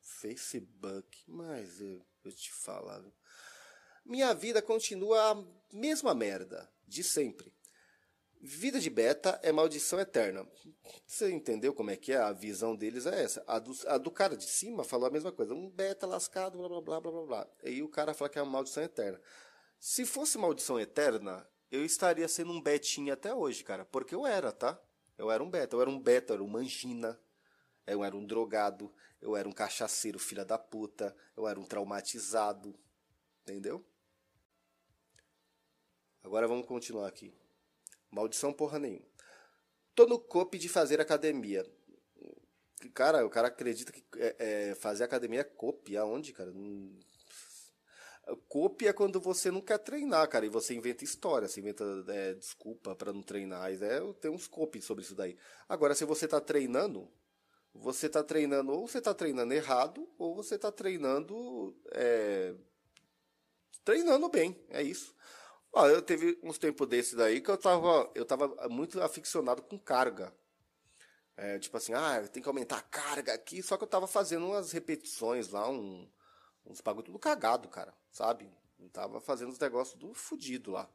Facebook. Mas eu, eu te falar. Minha vida continua a mesma merda. De sempre. Vida de beta é maldição eterna. Você entendeu como é que é? A visão deles é essa. A do, a do cara de cima falou a mesma coisa. Um beta lascado, blá blá blá blá blá. E o cara fala que é uma maldição eterna. Se fosse maldição eterna, eu estaria sendo um betinho até hoje, cara. Porque eu era, tá? Eu era um beta. Eu era um beta, eu era um mangina. eu era um drogado, eu era um cachaceiro filha da puta, eu era um traumatizado, entendeu? Agora vamos continuar aqui. Maldição porra nenhuma. Tô no cope de fazer academia. Cara, o cara acredita que é, é, fazer academia é cope. Aonde, cara? Hum, Cope é quando você não quer treinar, cara, e você inventa história, você inventa é, desculpa para não treinar. É, tem uns copy sobre isso daí. Agora, se você tá treinando, você tá treinando, ou você tá treinando errado, ou você tá treinando. É, treinando bem, é isso. Ó, eu teve uns tempos desses daí que eu tava, eu tava muito aficionado com carga. É, tipo assim, ah, tem que aumentar a carga aqui, só que eu tava fazendo umas repetições lá, um uns bagulho tudo cagado, cara, sabe? Eu tava fazendo os negócios do fudido lá.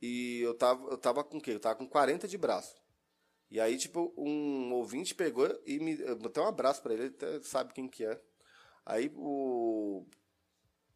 E eu tava, eu tava com o quê? Eu tava com 40 de braço. E aí, tipo, um ouvinte pegou e me. Botei um abraço para ele, ele até sabe quem que é. Aí o.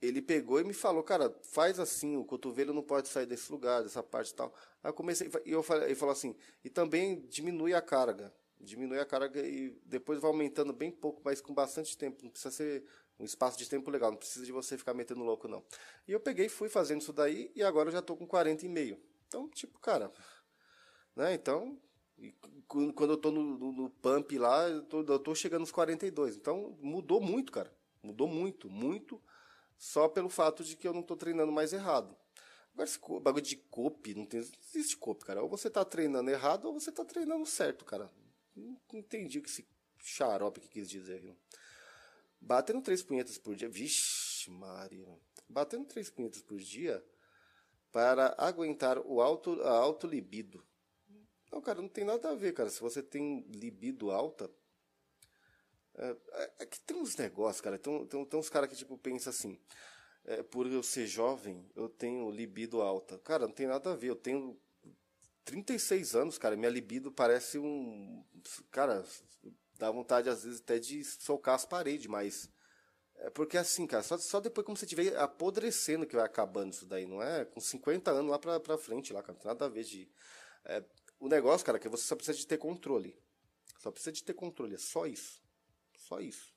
Ele pegou e me falou, cara, faz assim, o cotovelo não pode sair desse lugar, dessa parte e tal. Aí eu comecei, e eu falei, ele falou assim, e também diminui a carga. Diminui a carga e depois vai aumentando bem pouco, mas com bastante tempo. Não precisa ser um espaço de tempo legal, não precisa de você ficar metendo louco, não. E eu peguei, fui fazendo isso daí e agora eu já tô com 40 e meio. Então, tipo, cara, né? Então, quando eu tô no, no, no pump lá, eu tô, eu tô, chegando nos 42. Então, mudou muito, cara. Mudou muito, muito, só pelo fato de que eu não tô treinando mais errado. Agora, esse bagulho de cope, não, tem, não existe cope, cara. Ou você tá treinando errado ou você tá treinando certo, cara. Não entendi o que esse xarope que quis dizer aqui. Batendo três punhetas por dia. Vixe, Maria. Batendo três punhetas por dia para aguentar o alto, a alto libido. Não, cara, não tem nada a ver, cara. Se você tem libido alta. É, é, é tem uns negócios, cara. Tem, tem, tem uns caras que, tipo, pensam assim. É, por eu ser jovem, eu tenho libido alta. Cara, não tem nada a ver. Eu tenho 36 anos, cara. Minha libido parece um. Cara, Dá vontade, às vezes, até de socar as paredes, mas. É porque assim, cara, só, só depois como você estiver apodrecendo que vai acabando isso daí, não é? Com 50 anos lá pra, pra frente, lá, cara, não tem nada a ver de. É, o negócio, cara, é que você só precisa de ter controle. Só precisa de ter controle, é só isso. Só isso.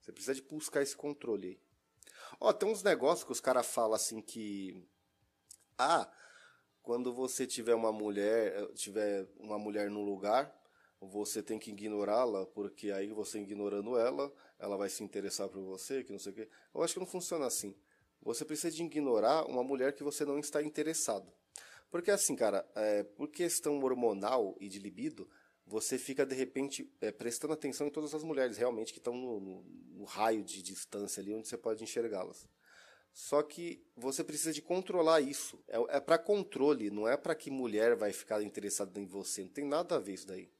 Você precisa de buscar esse controle aí. Ó, tem uns negócios que os caras falam assim que. Ah, quando você tiver uma mulher, tiver uma mulher no lugar, você tem que ignorá-la, porque aí você ignorando ela, ela vai se interessar por você, que não sei o quê. Eu acho que não funciona assim. Você precisa de ignorar uma mulher que você não está interessado. Porque assim, cara, é, por questão hormonal e de libido, você fica de repente é, prestando atenção em todas as mulheres realmente que estão no, no, no raio de distância ali onde você pode enxergá-las. Só que você precisa de controlar isso. É, é para controle, não é para que mulher vai ficar interessada em você. Não tem nada a ver isso daí.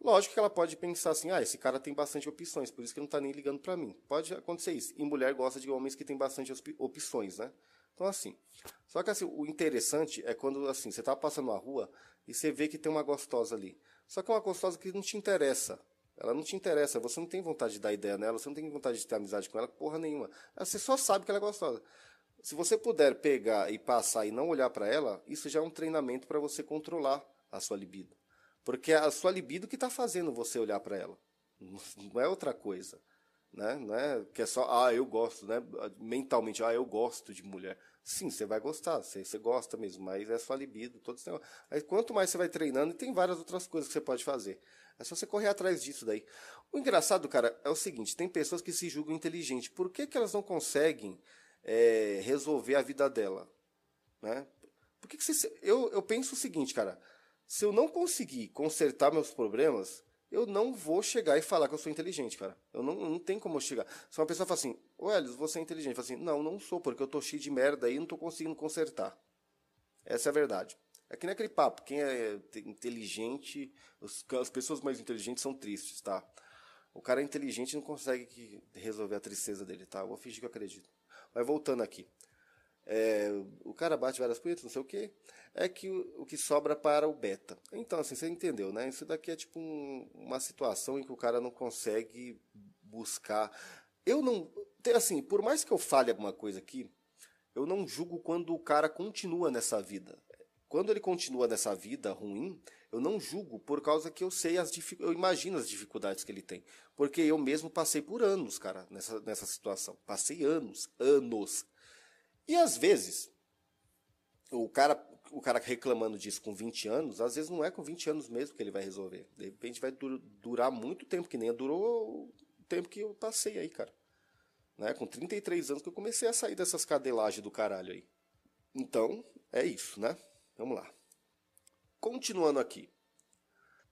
Lógico que ela pode pensar assim, ah, esse cara tem bastante opções, por isso que não está nem ligando para mim. Pode acontecer isso. E mulher gosta de homens que têm bastante opções, né? Então, assim. Só que assim, o interessante é quando assim, você está passando na rua e você vê que tem uma gostosa ali. Só que é uma gostosa que não te interessa. Ela não te interessa, você não tem vontade de dar ideia nela, você não tem vontade de ter amizade com ela, porra nenhuma. Você só sabe que ela é gostosa. Se você puder pegar e passar e não olhar para ela, isso já é um treinamento para você controlar a sua libido. Porque é a sua libido que está fazendo você olhar para ela. Não é outra coisa. Né? Não é que é só, ah, eu gosto, né? Mentalmente, ah, eu gosto de mulher. Sim, você vai gostar, você, você gosta mesmo, mas é sua libido, todo esse Aí, quanto mais você vai treinando, e tem várias outras coisas que você pode fazer. É só você correr atrás disso daí. O engraçado, cara, é o seguinte: tem pessoas que se julgam inteligentes. Por que, que elas não conseguem é, resolver a vida dela? Né? Por que, que você, eu, eu penso o seguinte, cara se eu não conseguir consertar meus problemas, eu não vou chegar e falar que eu sou inteligente, cara. Eu não, não tem como chegar. Se uma pessoa fala assim, ô Elis, você é inteligente. Eu falo assim, não, não sou, porque eu tô cheio de merda aí e não tô conseguindo consertar. Essa é a verdade. É que nem aquele papo, quem é inteligente, as pessoas mais inteligentes são tristes, tá? O cara é inteligente não consegue resolver a tristeza dele, tá? Eu vou fingir que eu acredito. Mas voltando aqui. É, o cara bate várias punhetas, não sei o que é que o, o, que sobra para o beta. Então, assim, você entendeu, né? Isso daqui é tipo um, uma situação em que o cara não consegue buscar. Eu não. Assim, por mais que eu fale alguma coisa aqui, eu não julgo quando o cara continua nessa vida. Quando ele continua nessa vida ruim, eu não julgo por causa que eu sei as eu imagino as dificuldades que ele tem. Porque eu mesmo passei por anos, cara, nessa, nessa situação. Passei anos, anos. E às vezes, o cara, o cara reclamando disso com 20 anos, às vezes não é com 20 anos mesmo que ele vai resolver. De repente vai dur durar muito tempo, que nem durou o tempo que eu passei aí, cara. Né? Com 33 anos que eu comecei a sair dessas cadelagens do caralho aí. Então, é isso, né? Vamos lá. Continuando aqui.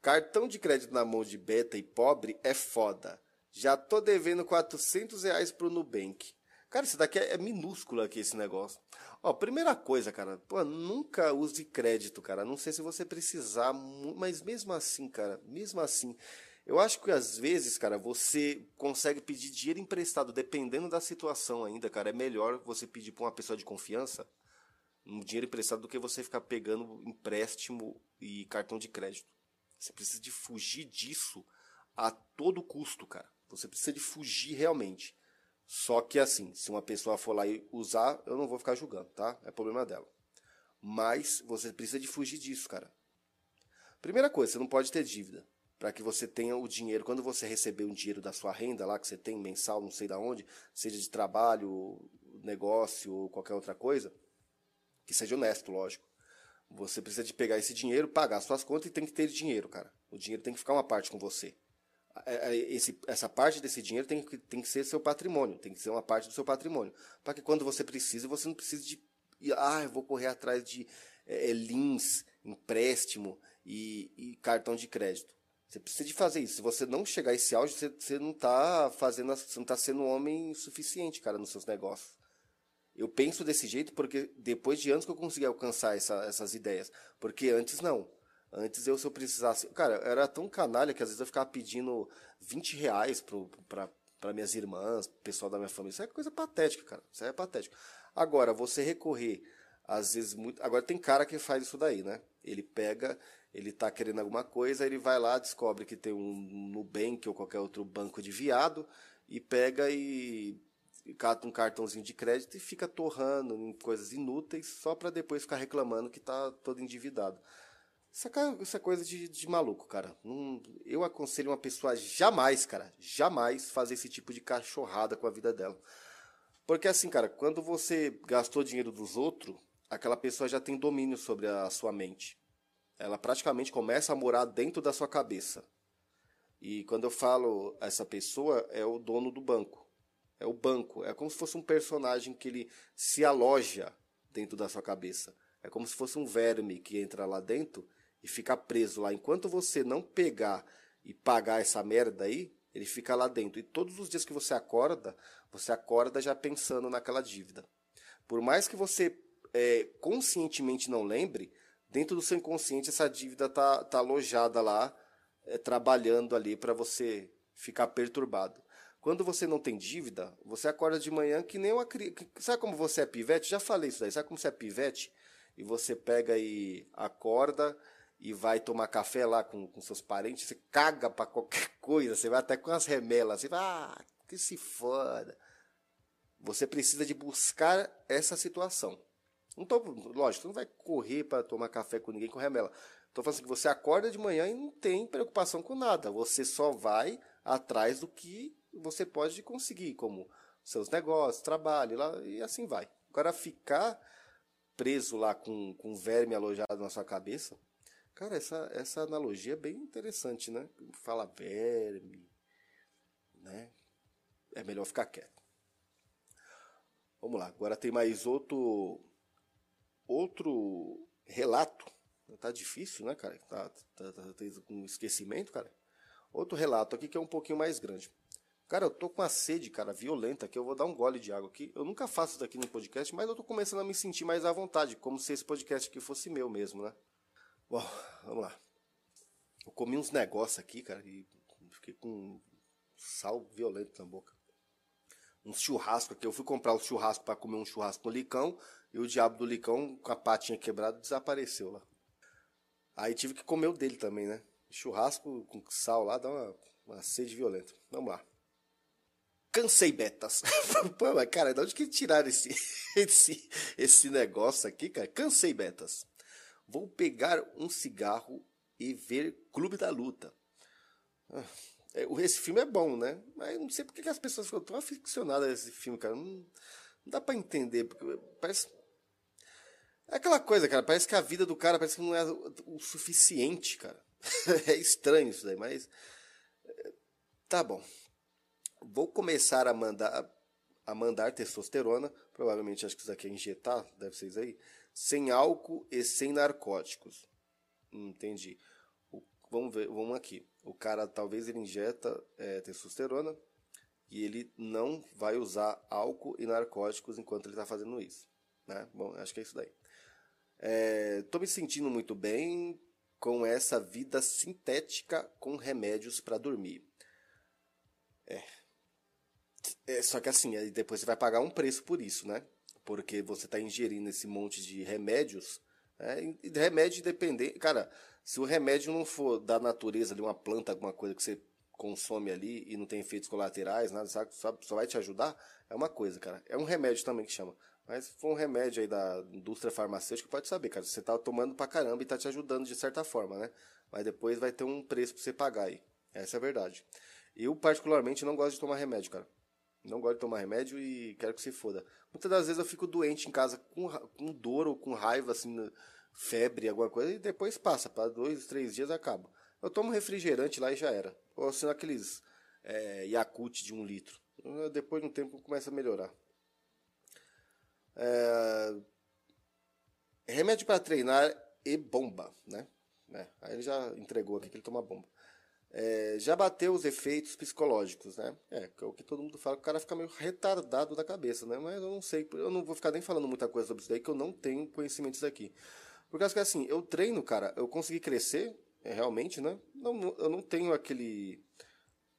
Cartão de crédito na mão de beta e pobre é foda. Já tô devendo 400 reais pro Nubank. Cara, isso daqui é, minúsculo aqui, esse negócio. Ó, primeira coisa, cara, pô, nunca use crédito, cara. Não sei se você precisar, mas mesmo assim, cara, mesmo assim, eu acho que às vezes, cara, você consegue pedir dinheiro emprestado, dependendo da situação ainda, cara. É melhor você pedir pra uma pessoa de confiança um dinheiro emprestado do que você ficar pegando empréstimo e cartão de crédito. Você precisa de fugir disso a todo custo, cara. Você precisa de fugir realmente. Só que assim, se uma pessoa for lá e usar, eu não vou ficar julgando, tá? É problema dela. Mas você precisa de fugir disso, cara. Primeira coisa, você não pode ter dívida. Para que você tenha o dinheiro, quando você receber um dinheiro da sua renda lá, que você tem mensal, não sei da onde, seja de trabalho, negócio ou qualquer outra coisa, que seja honesto, lógico. Você precisa de pegar esse dinheiro, pagar suas contas e tem que ter dinheiro, cara. O dinheiro tem que ficar uma parte com você. É, é, esse, essa parte desse dinheiro tem que, tem que ser seu patrimônio, tem que ser uma parte do seu patrimônio. Para que quando você precisa, você não precise de. Ah, eu vou correr atrás de é, lins, empréstimo e, e, cartão de crédito. Você precisa de fazer isso. Se você não chegar a esse auge, você, você não está fazendo, você não está sendo um homem suficiente, cara, nos seus negócios. Eu penso desse jeito porque depois de anos que eu consegui alcançar essa, essas ideias. Porque antes não. Antes eu, se eu precisasse. Cara, eu era tão canalha que às vezes eu ficava pedindo 20 reais para minhas irmãs, pessoal da minha família. Isso é coisa patética, cara. Isso é patético. Agora, você recorrer, às vezes, muito. Agora tem cara que faz isso daí, né? Ele pega, ele tá querendo alguma coisa, ele vai lá, descobre que tem um Nubank ou qualquer outro banco de viado, e pega e cata um cartãozinho de crédito e fica torrando em coisas inúteis só para depois ficar reclamando que está todo endividado. Isso é, é coisa de, de maluco, cara. Eu aconselho uma pessoa jamais, cara, jamais fazer esse tipo de cachorrada com a vida dela. Porque assim, cara, quando você gastou dinheiro dos outros, aquela pessoa já tem domínio sobre a sua mente. Ela praticamente começa a morar dentro da sua cabeça. E quando eu falo essa pessoa, é o dono do banco. É o banco. É como se fosse um personagem que ele se aloja dentro da sua cabeça. É como se fosse um verme que entra lá dentro e fica preso lá. Enquanto você não pegar e pagar essa merda aí, ele fica lá dentro. E todos os dias que você acorda, você acorda já pensando naquela dívida. Por mais que você é, conscientemente não lembre, dentro do seu inconsciente essa dívida tá, tá alojada lá, é, trabalhando ali para você ficar perturbado. Quando você não tem dívida, você acorda de manhã que nem uma criança. Sabe como você é pivete? Já falei isso daí. Sabe como você é pivete? E você pega e acorda e vai tomar café lá com, com seus parentes, você caga para qualquer coisa, você vai até com as remelas, você vai, ah, que se foda. Você precisa de buscar essa situação. Não tô, lógico, você não vai correr para tomar café com ninguém com remela. Estou falando assim que você acorda de manhã e não tem preocupação com nada. Você só vai atrás do que você pode conseguir, como seus negócios, trabalho, lá, e assim vai. Agora, ficar preso lá com, com verme alojado na sua cabeça, cara, essa, essa analogia é bem interessante, né? Fala verme, né? É melhor ficar quieto. Vamos lá, agora tem mais outro outro relato. Tá difícil, né, cara? Tá, tá, tá, com esquecimento, cara. Outro relato aqui que é um pouquinho mais grande. Cara, eu tô com uma sede, cara, violenta, que eu vou dar um gole de água aqui. Eu nunca faço isso daqui no podcast, mas eu tô começando a me sentir mais à vontade, como se esse podcast aqui fosse meu mesmo, né? Bom, vamos lá. Eu comi uns negócios aqui, cara, e fiquei com sal violento na boca. Um churrasco aqui. Eu fui comprar o churrasco para comer um churrasco no licão, e o diabo do licão, com a patinha quebrada, desapareceu lá. Aí tive que comer o dele também, né? Churrasco com sal lá dá uma, uma sede violenta. Vamos lá. Cansei betas. Pô, mas cara, de onde que tiraram esse, esse, esse negócio aqui, cara? Cansei betas. Vou pegar um cigarro e ver Clube da Luta. Ah, é, esse filme é bom, né? Mas não sei porque que as pessoas ficam tão aficionadas a esse filme, cara. Não, não dá para entender, porque parece. É aquela coisa, cara. Parece que a vida do cara parece que não é o suficiente, cara. é estranho isso daí, mas. É, tá bom. Vou começar a mandar a mandar testosterona, provavelmente acho que isso aqui é injetar, deve ser isso aí, sem álcool e sem narcóticos. Entendi. O, vamos ver, vamos aqui. O cara talvez ele injeta é, testosterona e ele não vai usar álcool e narcóticos enquanto ele está fazendo isso. Né? Bom, acho que é isso daí. Estou é, me sentindo muito bem com essa vida sintética com remédios para dormir. É, é, só que assim, depois você vai pagar um preço por isso, né? Porque você está ingerindo esse monte de remédios. Né? E remédio independente. Cara, se o remédio não for da natureza de uma planta, alguma coisa que você consome ali e não tem efeitos colaterais, nada, sabe, só vai te ajudar, é uma coisa, cara. É um remédio também que chama. Mas for um remédio aí da indústria farmacêutica, pode saber, cara. Você tá tomando pra caramba e tá te ajudando de certa forma, né? Mas depois vai ter um preço pra você pagar aí. Essa é a verdade. Eu, particularmente, não gosto de tomar remédio, cara. Não gosto de tomar remédio e quero que se foda. Muitas das vezes eu fico doente em casa com, com dor ou com raiva, assim, febre, alguma coisa, e depois passa. Para dois, três dias acaba. Eu tomo refrigerante lá e já era. Ou assim, aqueles é, de um litro. Depois de um tempo começa a melhorar. É... Remédio para treinar e bomba, né? É, aí ele já entregou aqui que ele toma bomba é, já bateu os efeitos psicológicos, né? É, é, o que todo mundo fala, que o cara fica meio retardado da cabeça, né? Mas eu não sei, eu não vou ficar nem falando muita coisa sobre isso daí, que eu não tenho conhecimentos aqui. Por causa que assim, eu treino, cara, eu consegui crescer, é, realmente, né? Não, eu não tenho aquele.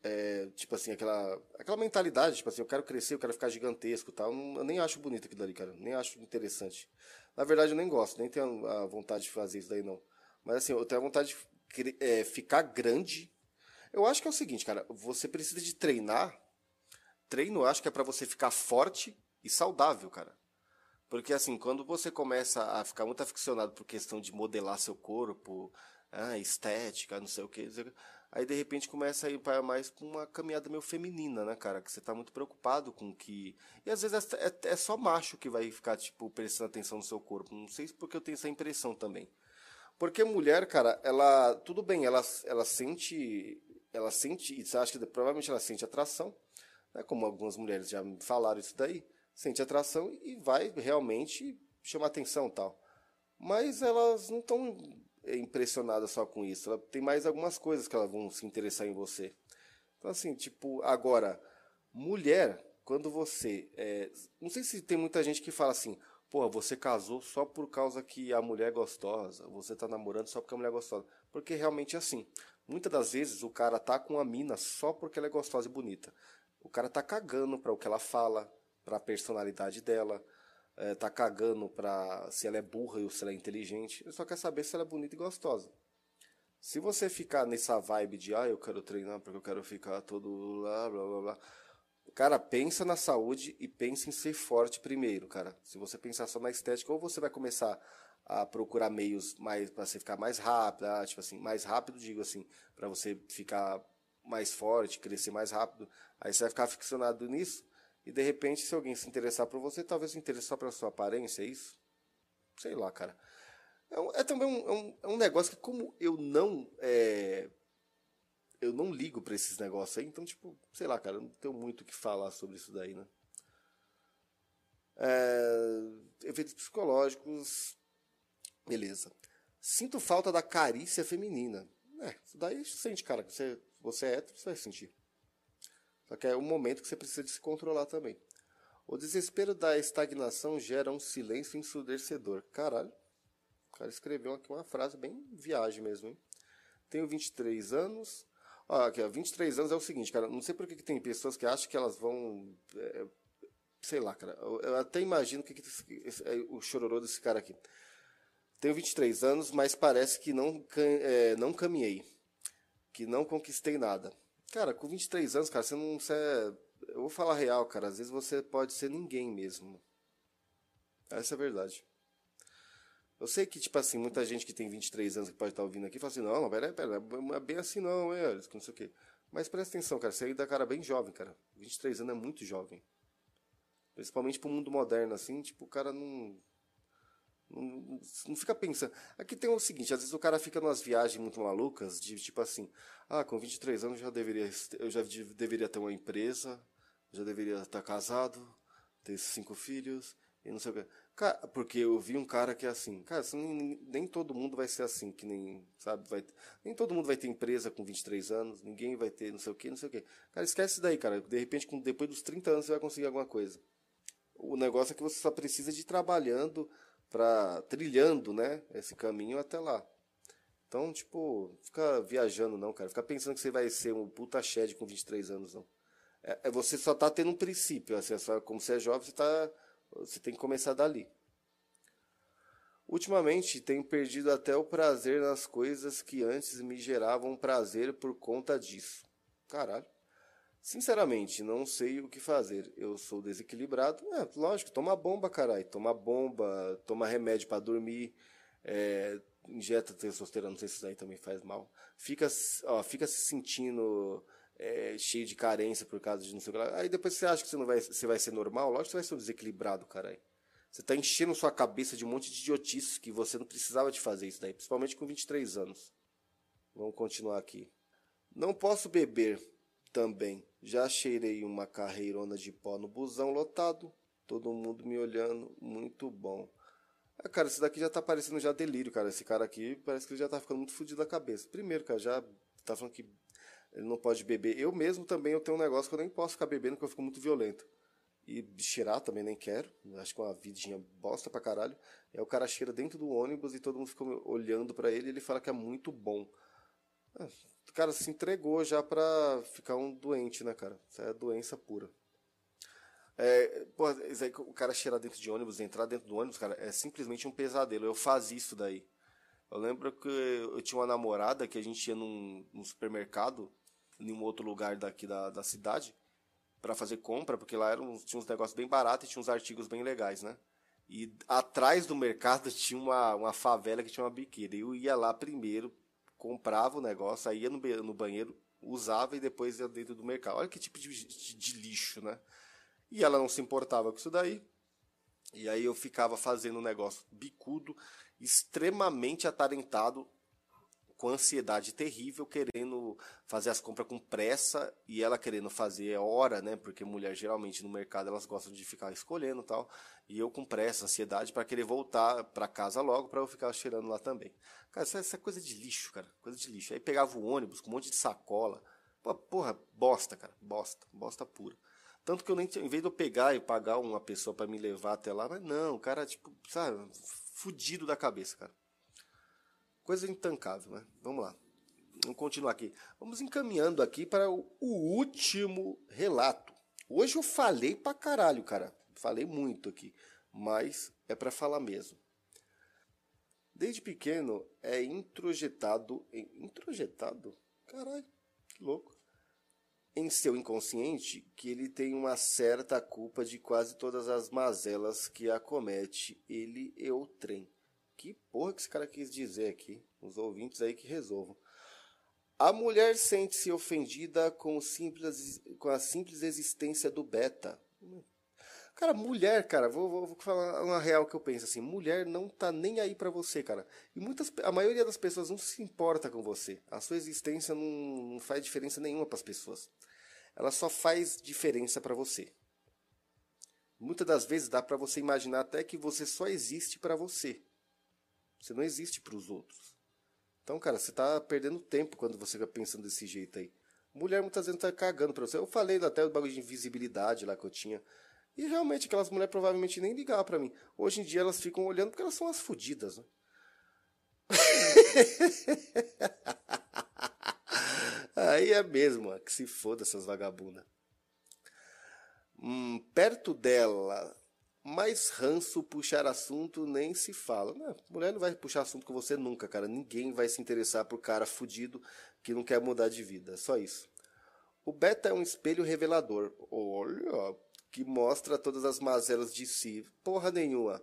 É, tipo assim, aquela, aquela mentalidade, tipo assim, eu quero crescer, eu quero ficar gigantesco tal. Eu nem acho bonito aquilo ali, cara. Nem acho interessante. Na verdade, eu nem gosto, nem tenho a vontade de fazer isso daí, não. Mas assim, eu tenho a vontade de é, ficar grande eu acho que é o seguinte, cara, você precisa de treinar. Treino, eu acho que é para você ficar forte e saudável, cara. Porque assim, quando você começa a ficar muito aficionado por questão de modelar seu corpo, ah, estética, não sei o que, aí de repente começa a ir para mais pra uma caminhada meio feminina, né, cara? Que você tá muito preocupado com que. E às vezes é, é, é só macho que vai ficar, tipo, prestando atenção no seu corpo. Não sei porque eu tenho essa impressão também. Porque mulher, cara, ela. Tudo bem, ela, ela sente ela sente, isso acho que provavelmente ela sente atração, né, como algumas mulheres já falaram isso daí, sente atração e vai realmente chamar atenção tal. Mas elas não estão impressionadas só com isso, ela tem mais algumas coisas que elas vão se interessar em você. Então assim, tipo, agora, mulher, quando você, é, não sei se tem muita gente que fala assim, Pô, você casou só por causa que a mulher é gostosa, você tá namorando só porque a mulher é gostosa. Porque realmente é assim. Muitas das vezes o cara tá com a mina só porque ela é gostosa e bonita. O cara tá cagando para o que ela fala, para a personalidade dela, é, tá cagando para se ela é burra ou se ela é inteligente. Ele só quer saber se ela é bonita e gostosa. Se você ficar nessa vibe de, ah, eu quero treinar porque eu quero ficar todo lá, blá, blá, blá. Cara, pensa na saúde e pensa em ser forte primeiro, cara. Se você pensar só na estética, ou você vai começar a procurar meios mais para você ficar mais rápido, ah, tipo assim, mais rápido, digo assim, para você ficar mais forte, crescer mais rápido. Aí você vai ficar ficcionado nisso e de repente, se alguém se interessar por você, talvez se interesse só pela sua aparência, é isso? Sei lá, cara. É, é também um, é um, é um, negócio que como eu não é, eu não ligo para esses negócios aí, então tipo, sei lá, cara, não tenho muito o que falar sobre isso daí, né? É, efeitos psicológicos Beleza. Sinto falta da carícia feminina. É, isso daí sente, cara. Você, você é hétero, você vai sentir. Só que é um momento que você precisa de se controlar também. O desespero da estagnação gera um silêncio ensurdecedor. Caralho. O cara escreveu aqui uma frase bem viagem mesmo, hein? Tenho 23 anos. Ó, aqui, ó, 23 anos é o seguinte, cara. Não sei por que, que tem pessoas que acham que elas vão. É, sei lá, cara. Eu, eu até imagino que, que esse, é o chororô desse cara aqui. Tenho 23 anos, mas parece que não, é, não caminhei. Que não conquistei nada. Cara, com 23 anos, cara, você não. Você é, eu vou falar real, cara. Às vezes você pode ser ninguém mesmo. Essa é a verdade. Eu sei que, tipo assim, muita gente que tem 23 anos que pode estar ouvindo aqui fala assim, não, não, pera, pera, não é bem assim não, é, não sei o quê. Mas presta atenção, cara, você aí dá cara bem jovem, cara. 23 anos é muito jovem. Principalmente pro mundo moderno, assim, tipo, o cara não, não, fica pensando. Aqui tem o seguinte, às vezes o cara fica numas viagens muito malucas, de tipo assim, ah, com 23 anos já deveria, eu já deveria ter uma empresa, já deveria estar casado, ter cinco filhos, e não sei o que. Porque eu vi um cara que é assim, cara, assim, nem todo mundo vai ser assim, que nem, sabe, vai, nem todo mundo vai ter empresa com 23 anos, ninguém vai ter não sei o que, não sei o que. Cara, esquece daí, cara. De repente, com, depois dos 30 anos, você vai conseguir alguma coisa. O negócio é que você só precisa de ir trabalhando, para trilhando, né, esse caminho até lá. Então, tipo, fica viajando não, cara. Fica pensando que você vai ser um puta shed com 23 anos, não. É, é, você só tá tendo um princípio, assim, é só, como você é jovem, você tá você tem que começar dali. Ultimamente tenho perdido até o prazer nas coisas que antes me geravam prazer por conta disso. Caralho. Sinceramente, não sei o que fazer. Eu sou desequilibrado. É, lógico, toma bomba, caralho. Toma bomba, toma remédio para dormir, é, injeta testosterona, não sei se isso aí também faz mal. Fica, ó, fica se sentindo é, cheio de carência por causa de não sei o que lá. Aí depois você acha que você, não vai, você vai ser normal, lógico que você vai ser um desequilibrado, caralho. Você tá enchendo sua cabeça de um monte de idiotices que você não precisava de fazer isso daí, principalmente com 23 anos. Vamos continuar aqui. Não posso beber também. Já cheirei uma carreirona de pó no busão lotado, todo mundo me olhando, muito bom. Ah, cara, esse daqui já tá parecendo já delírio, cara. Esse cara aqui parece que ele já tá ficando muito fodido da cabeça. Primeiro, cara, já tá falando que ele não pode beber. Eu mesmo também eu tenho um negócio que eu nem posso ficar bebendo porque eu fico muito violento. E cheirar também nem quero. Acho que é uma vidinha bosta pra caralho. É o cara cheira dentro do ônibus e todo mundo fica olhando para ele e ele fala que é muito bom. Ah, cara se entregou já pra ficar um doente, né, cara? Isso é doença pura. É, o cara cheirar dentro de ônibus, entrar dentro do ônibus, cara, é simplesmente um pesadelo. Eu fazia isso daí. Eu lembro que eu tinha uma namorada que a gente ia num, num supermercado em um outro lugar daqui da, da cidade para fazer compra, porque lá eram, tinha uns negócios bem baratos e tinha uns artigos bem legais, né? E atrás do mercado tinha uma, uma favela que tinha uma biqueira. Eu ia lá primeiro, comprava o negócio, aí ia no, no banheiro, usava e depois ia dentro do mercado. Olha que tipo de, de, de lixo, né? E ela não se importava com isso daí. E aí eu ficava fazendo um negócio bicudo, extremamente atarentado, com ansiedade terrível, querendo fazer as compras com pressa e ela querendo fazer hora, né? Porque mulher geralmente no mercado elas gostam de ficar escolhendo tal. E eu com pressa, ansiedade para querer voltar para casa logo para eu ficar cheirando lá também. Cara, isso, é, é coisa de lixo, cara. Coisa de lixo. Aí pegava o ônibus com um monte de sacola. Pô, porra, bosta, cara. Bosta. Bosta pura. Tanto que eu nem, em vez de eu pegar e pagar uma pessoa para me levar até lá, mas não, o cara, tipo, sabe, fudido da cabeça, cara. Coisa intancável, né? Vamos lá. Vamos continuar aqui. Vamos encaminhando aqui para o, último relato. Hoje eu falei pra caralho, cara. Falei muito aqui, mas é para falar mesmo. Desde pequeno é introjetado. Introjetado? Caralho, que louco. Em seu inconsciente que ele tem uma certa culpa de quase todas as mazelas que acomete ele e o trem. Que porra que esse cara quis dizer aqui? Os ouvintes aí que resolvam. A mulher sente-se ofendida com, simples, com a simples existência do beta. Cara, mulher, cara, vou, vou, vou, falar uma real que eu penso assim, mulher não tá nem aí para você, cara. E muitas, a maioria das pessoas não se importa com você. A sua existência não, não faz diferença nenhuma para as pessoas. Ela só faz diferença para você. Muitas das vezes dá para você imaginar até que você só existe para você. Você não existe para os outros. Então, cara, você tá perdendo tempo quando você fica pensando desse jeito aí. Mulher muitas vezes tá cagando pra você. Eu falei até do bagulho de invisibilidade lá que eu tinha. E realmente aquelas mulheres provavelmente nem ligavam para mim. Hoje em dia elas ficam olhando porque elas são as fodidas, né? Aí é mesmo, que se foda essas vagabundas. Hum, perto dela, mais ranço puxar assunto nem se fala. Não, mulher não vai puxar assunto com você nunca, cara. Ninguém vai se interessar por cara fudido que não quer mudar de vida. Só isso. O beta é um espelho revelador. Olha, que mostra todas as mazelas de si. Porra nenhuma.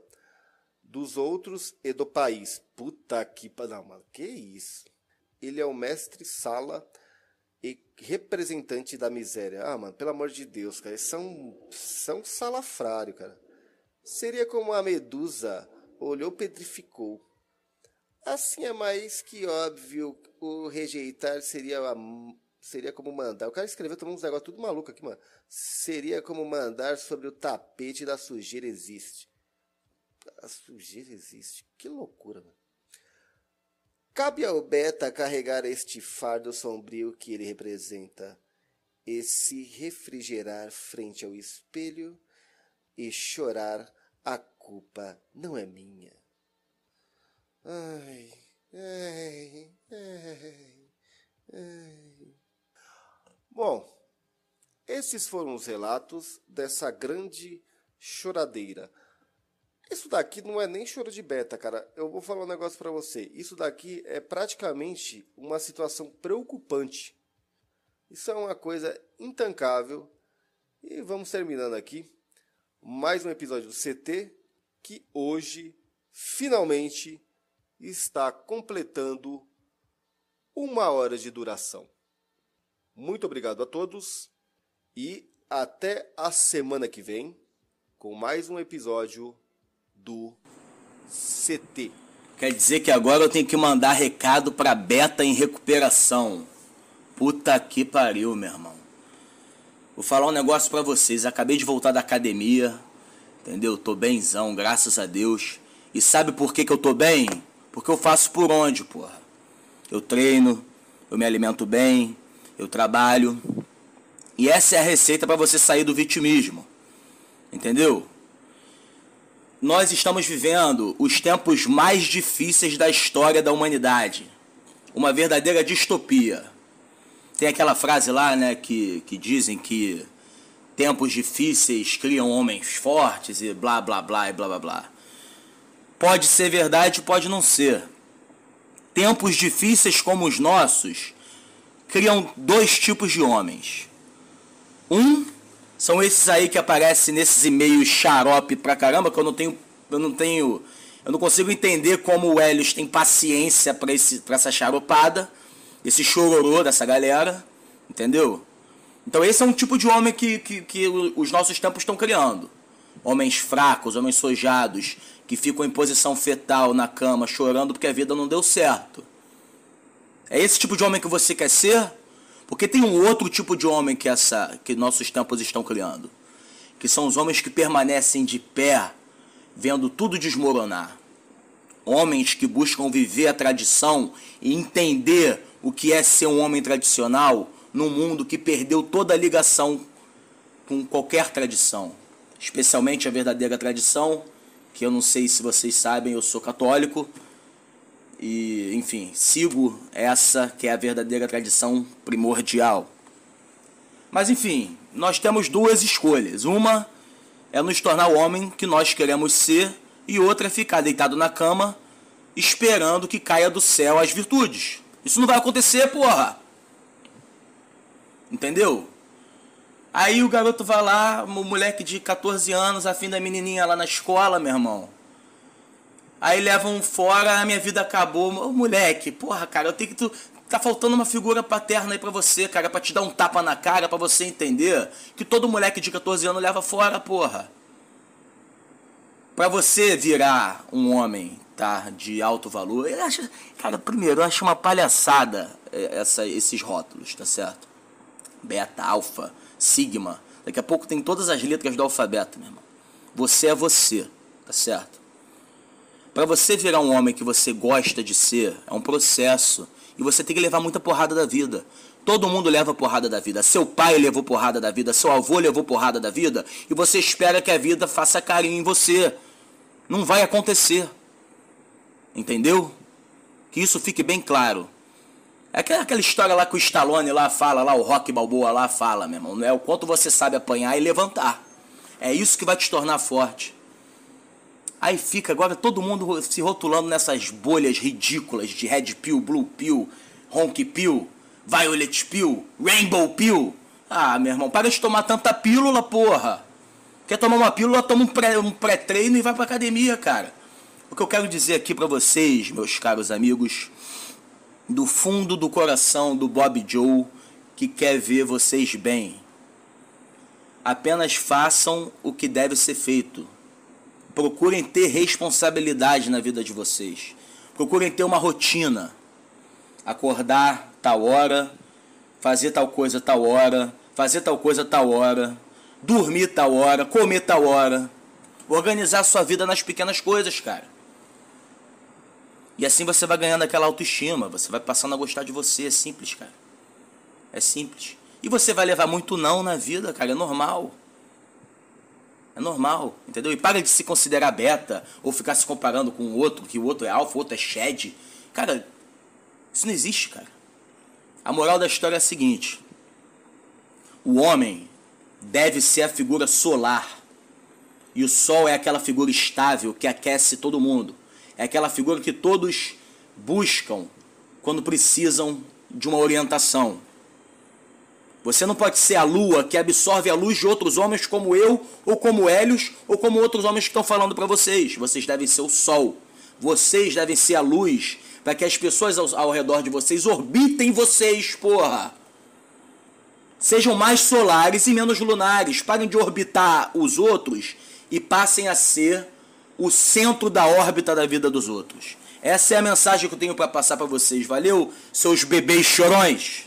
dos outros e do país. Puta que. Não, mano, que isso? Ele é o mestre sala e representante da miséria. Ah, mano, pelo amor de Deus, cara. Eles são, são salafrário, cara. Seria como a medusa olhou petrificou. Assim é mais que óbvio, o rejeitar seria, seria como mandar. O cara escreveu tomando uns negócios tudo maluco aqui, mano. Seria como mandar sobre o tapete da sujeira existe. A sujeira existe. Que loucura, mano. Cabe ao Beta carregar este fardo sombrio que ele representa e se refrigerar frente ao espelho e chorar a culpa não é minha. Ai, ai, ai, ai. Bom, esses foram os relatos dessa grande choradeira. Isso daqui não é nem choro de beta, cara. Eu vou falar um negócio para você. Isso daqui é praticamente uma situação preocupante. Isso é uma coisa intancável. E vamos terminando aqui mais um episódio do CT que hoje finalmente está completando uma hora de duração. Muito obrigado a todos e até a semana que vem com mais um episódio do CT. Quer dizer que agora eu tenho que mandar recado para Beta em recuperação. Puta que pariu, meu irmão. Vou falar um negócio para vocês. Acabei de voltar da academia, entendeu? Tô bemzão, graças a Deus. E sabe por que, que eu tô bem? Porque eu faço por onde, porra? Eu treino, eu me alimento bem, eu trabalho. E essa é a receita para você sair do vitimismo. Entendeu? Nós estamos vivendo os tempos mais difíceis da história da humanidade. Uma verdadeira distopia. Tem aquela frase lá, né, que, que dizem que tempos difíceis criam homens fortes e blá blá blá e blá blá blá. Pode ser verdade, pode não ser. Tempos difíceis como os nossos criam dois tipos de homens. Um são esses aí que aparecem nesses e-mails xarope pra caramba, que eu não tenho. Eu não tenho. Eu não consigo entender como o Helios tem paciência pra essa charopada esse chororô dessa galera, entendeu? Então esse é um tipo de homem que, que, que os nossos tempos estão criando. Homens fracos, homens sojados, que ficam em posição fetal na cama, chorando porque a vida não deu certo. É esse tipo de homem que você quer ser? Porque tem um outro tipo de homem que essa que nossos tempos estão criando, que são os homens que permanecem de pé, vendo tudo desmoronar. Homens que buscam viver a tradição e entender o que é ser um homem tradicional num mundo que perdeu toda a ligação com qualquer tradição, especialmente a verdadeira tradição, que eu não sei se vocês sabem, eu sou católico e, enfim, sigo essa que é a verdadeira tradição primordial. Mas enfim, nós temos duas escolhas. Uma é nos tornar o homem que nós queremos ser e outra é ficar deitado na cama esperando que caia do céu as virtudes. Isso não vai acontecer, porra. Entendeu? Aí o garoto vai lá, o moleque de 14 anos, afim da menininha lá na escola, meu irmão. Aí levam fora, a minha vida acabou. Ô, moleque, porra, cara, eu tenho que. Tu, tá faltando uma figura paterna aí pra você, cara, pra te dar um tapa na cara, pra você entender que todo moleque de 14 anos leva fora, porra. Pra você virar um homem tá, de alto valor. Eu acho, cara, primeiro, eu acho uma palhaçada é, essa, esses rótulos, tá certo? Beta, alfa, sigma. Daqui a pouco tem todas as letras do alfabeto, meu irmão. Você é você, tá certo? Para você virar um homem que você gosta de ser, é um processo. E você tem que levar muita porrada da vida. Todo mundo leva porrada da vida. Seu pai levou porrada da vida, seu avô levou porrada da vida, e você espera que a vida faça carinho em você. Não vai acontecer. Entendeu? Que isso fique bem claro. É aquela história lá que o Stallone lá fala, lá o Rock Balboa lá fala, meu irmão. Não é o quanto você sabe apanhar e levantar. É isso que vai te tornar forte. Aí fica agora todo mundo se rotulando nessas bolhas ridículas de Red Pill, Blue Pill, Honk Pill, Violet Pill, Rainbow Pill. Ah, meu irmão, para de tomar tanta pílula, porra. Quer tomar uma pílula, toma um pré-treino um pré e vai pra academia, cara. O que eu quero dizer aqui para vocês, meus caros amigos, do fundo do coração do Bob Joe, que quer ver vocês bem. Apenas façam o que deve ser feito. Procurem ter responsabilidade na vida de vocês. Procurem ter uma rotina. Acordar tal hora, fazer tal coisa tal hora, fazer tal coisa tal hora, dormir tal hora, comer tal hora. Organizar sua vida nas pequenas coisas, cara. E assim você vai ganhando aquela autoestima, você vai passando a gostar de você, é simples, cara. É simples. E você vai levar muito não na vida, cara, é normal. É normal, entendeu? E para de se considerar beta ou ficar se comparando com o outro, que o outro é alfa, o outro é shed. Cara, isso não existe, cara. A moral da história é a seguinte: o homem deve ser a figura solar. E o sol é aquela figura estável que aquece todo mundo. É aquela figura que todos buscam quando precisam de uma orientação. Você não pode ser a lua que absorve a luz de outros homens como eu, ou como Hélios, ou como outros homens que estão falando para vocês. Vocês devem ser o sol. Vocês devem ser a luz para que as pessoas ao, ao, redor de vocês orbitem vocês, porra. Sejam mais solares e menos lunares. Parem de orbitar os outros e passem a ser o centro da órbita da vida dos outros. Essa é a mensagem que eu tenho para passar para vocês. Valeu, seus bebês chorões.